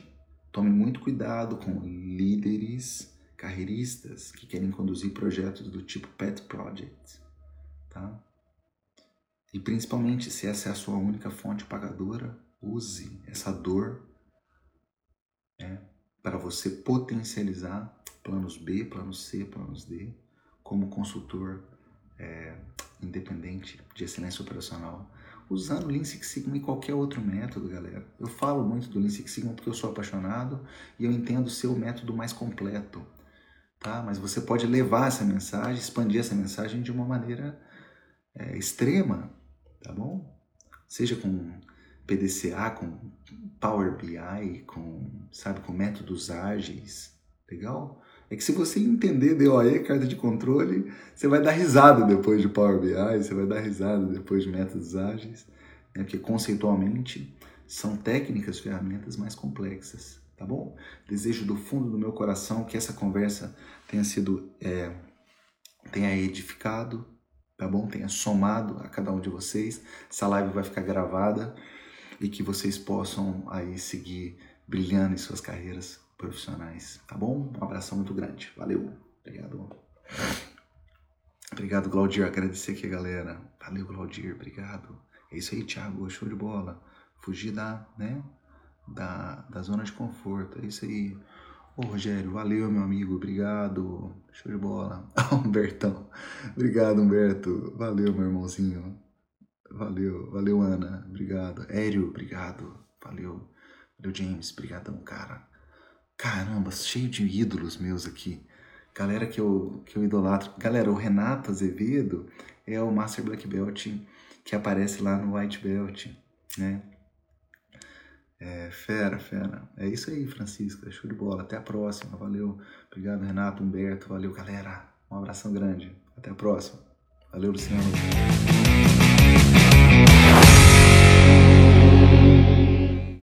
tome muito cuidado com líderes carreiristas que querem conduzir projetos do tipo Pet Project, tá? E principalmente se essa é a sua única fonte pagadora, use essa dor né, para você potencializar planos B, planos C, planos D, como consultor é, independente de excelência operacional usando Lean Six Sigma e qualquer outro método, galera. Eu falo muito do Lean Six Sigma porque eu sou apaixonado e eu entendo ser o método mais completo, tá? Mas você pode levar essa mensagem, expandir essa mensagem de uma maneira é, extrema, tá bom? Seja com PDCA, com Power BI, com, sabe, com métodos ágeis, legal? É que se você entender DOE, carta de controle, você vai dar risada depois de Power BI, você vai dar risada depois de métodos ágeis, né? porque conceitualmente são técnicas, ferramentas mais complexas, tá bom? Desejo do fundo do meu coração que essa conversa tenha sido, é, tenha edificado, tá bom? Tenha somado a cada um de vocês. Essa live vai ficar gravada e que vocês possam aí seguir brilhando em suas carreiras profissionais, tá bom? Um abração muito grande. Valeu. Obrigado. Obrigado, Claudir. Agradecer aqui, galera. Valeu, Claudir. Obrigado. É isso aí, Thiago. Show de bola. Fugir da, né? Da, da zona de conforto. É isso aí. Ô, Rogério, valeu, meu amigo. Obrigado. Show de bola. Humbertão. Obrigado, Humberto. Valeu, meu irmãozinho. Valeu. Valeu, Ana. Obrigado. Hério, obrigado. Valeu. Valeu, James. Obrigadão, cara. Caramba, cheio de ídolos meus aqui. Galera que eu, que eu idolatro. Galera, o Renato Azevedo é o Master Black Belt que aparece lá no White Belt, né? É, fera, fera. É isso aí, Francisca. Show de bola. Até a próxima. Valeu. Obrigado, Renato, Humberto. Valeu, galera. Um abração grande. Até a próxima. Valeu, Luciano.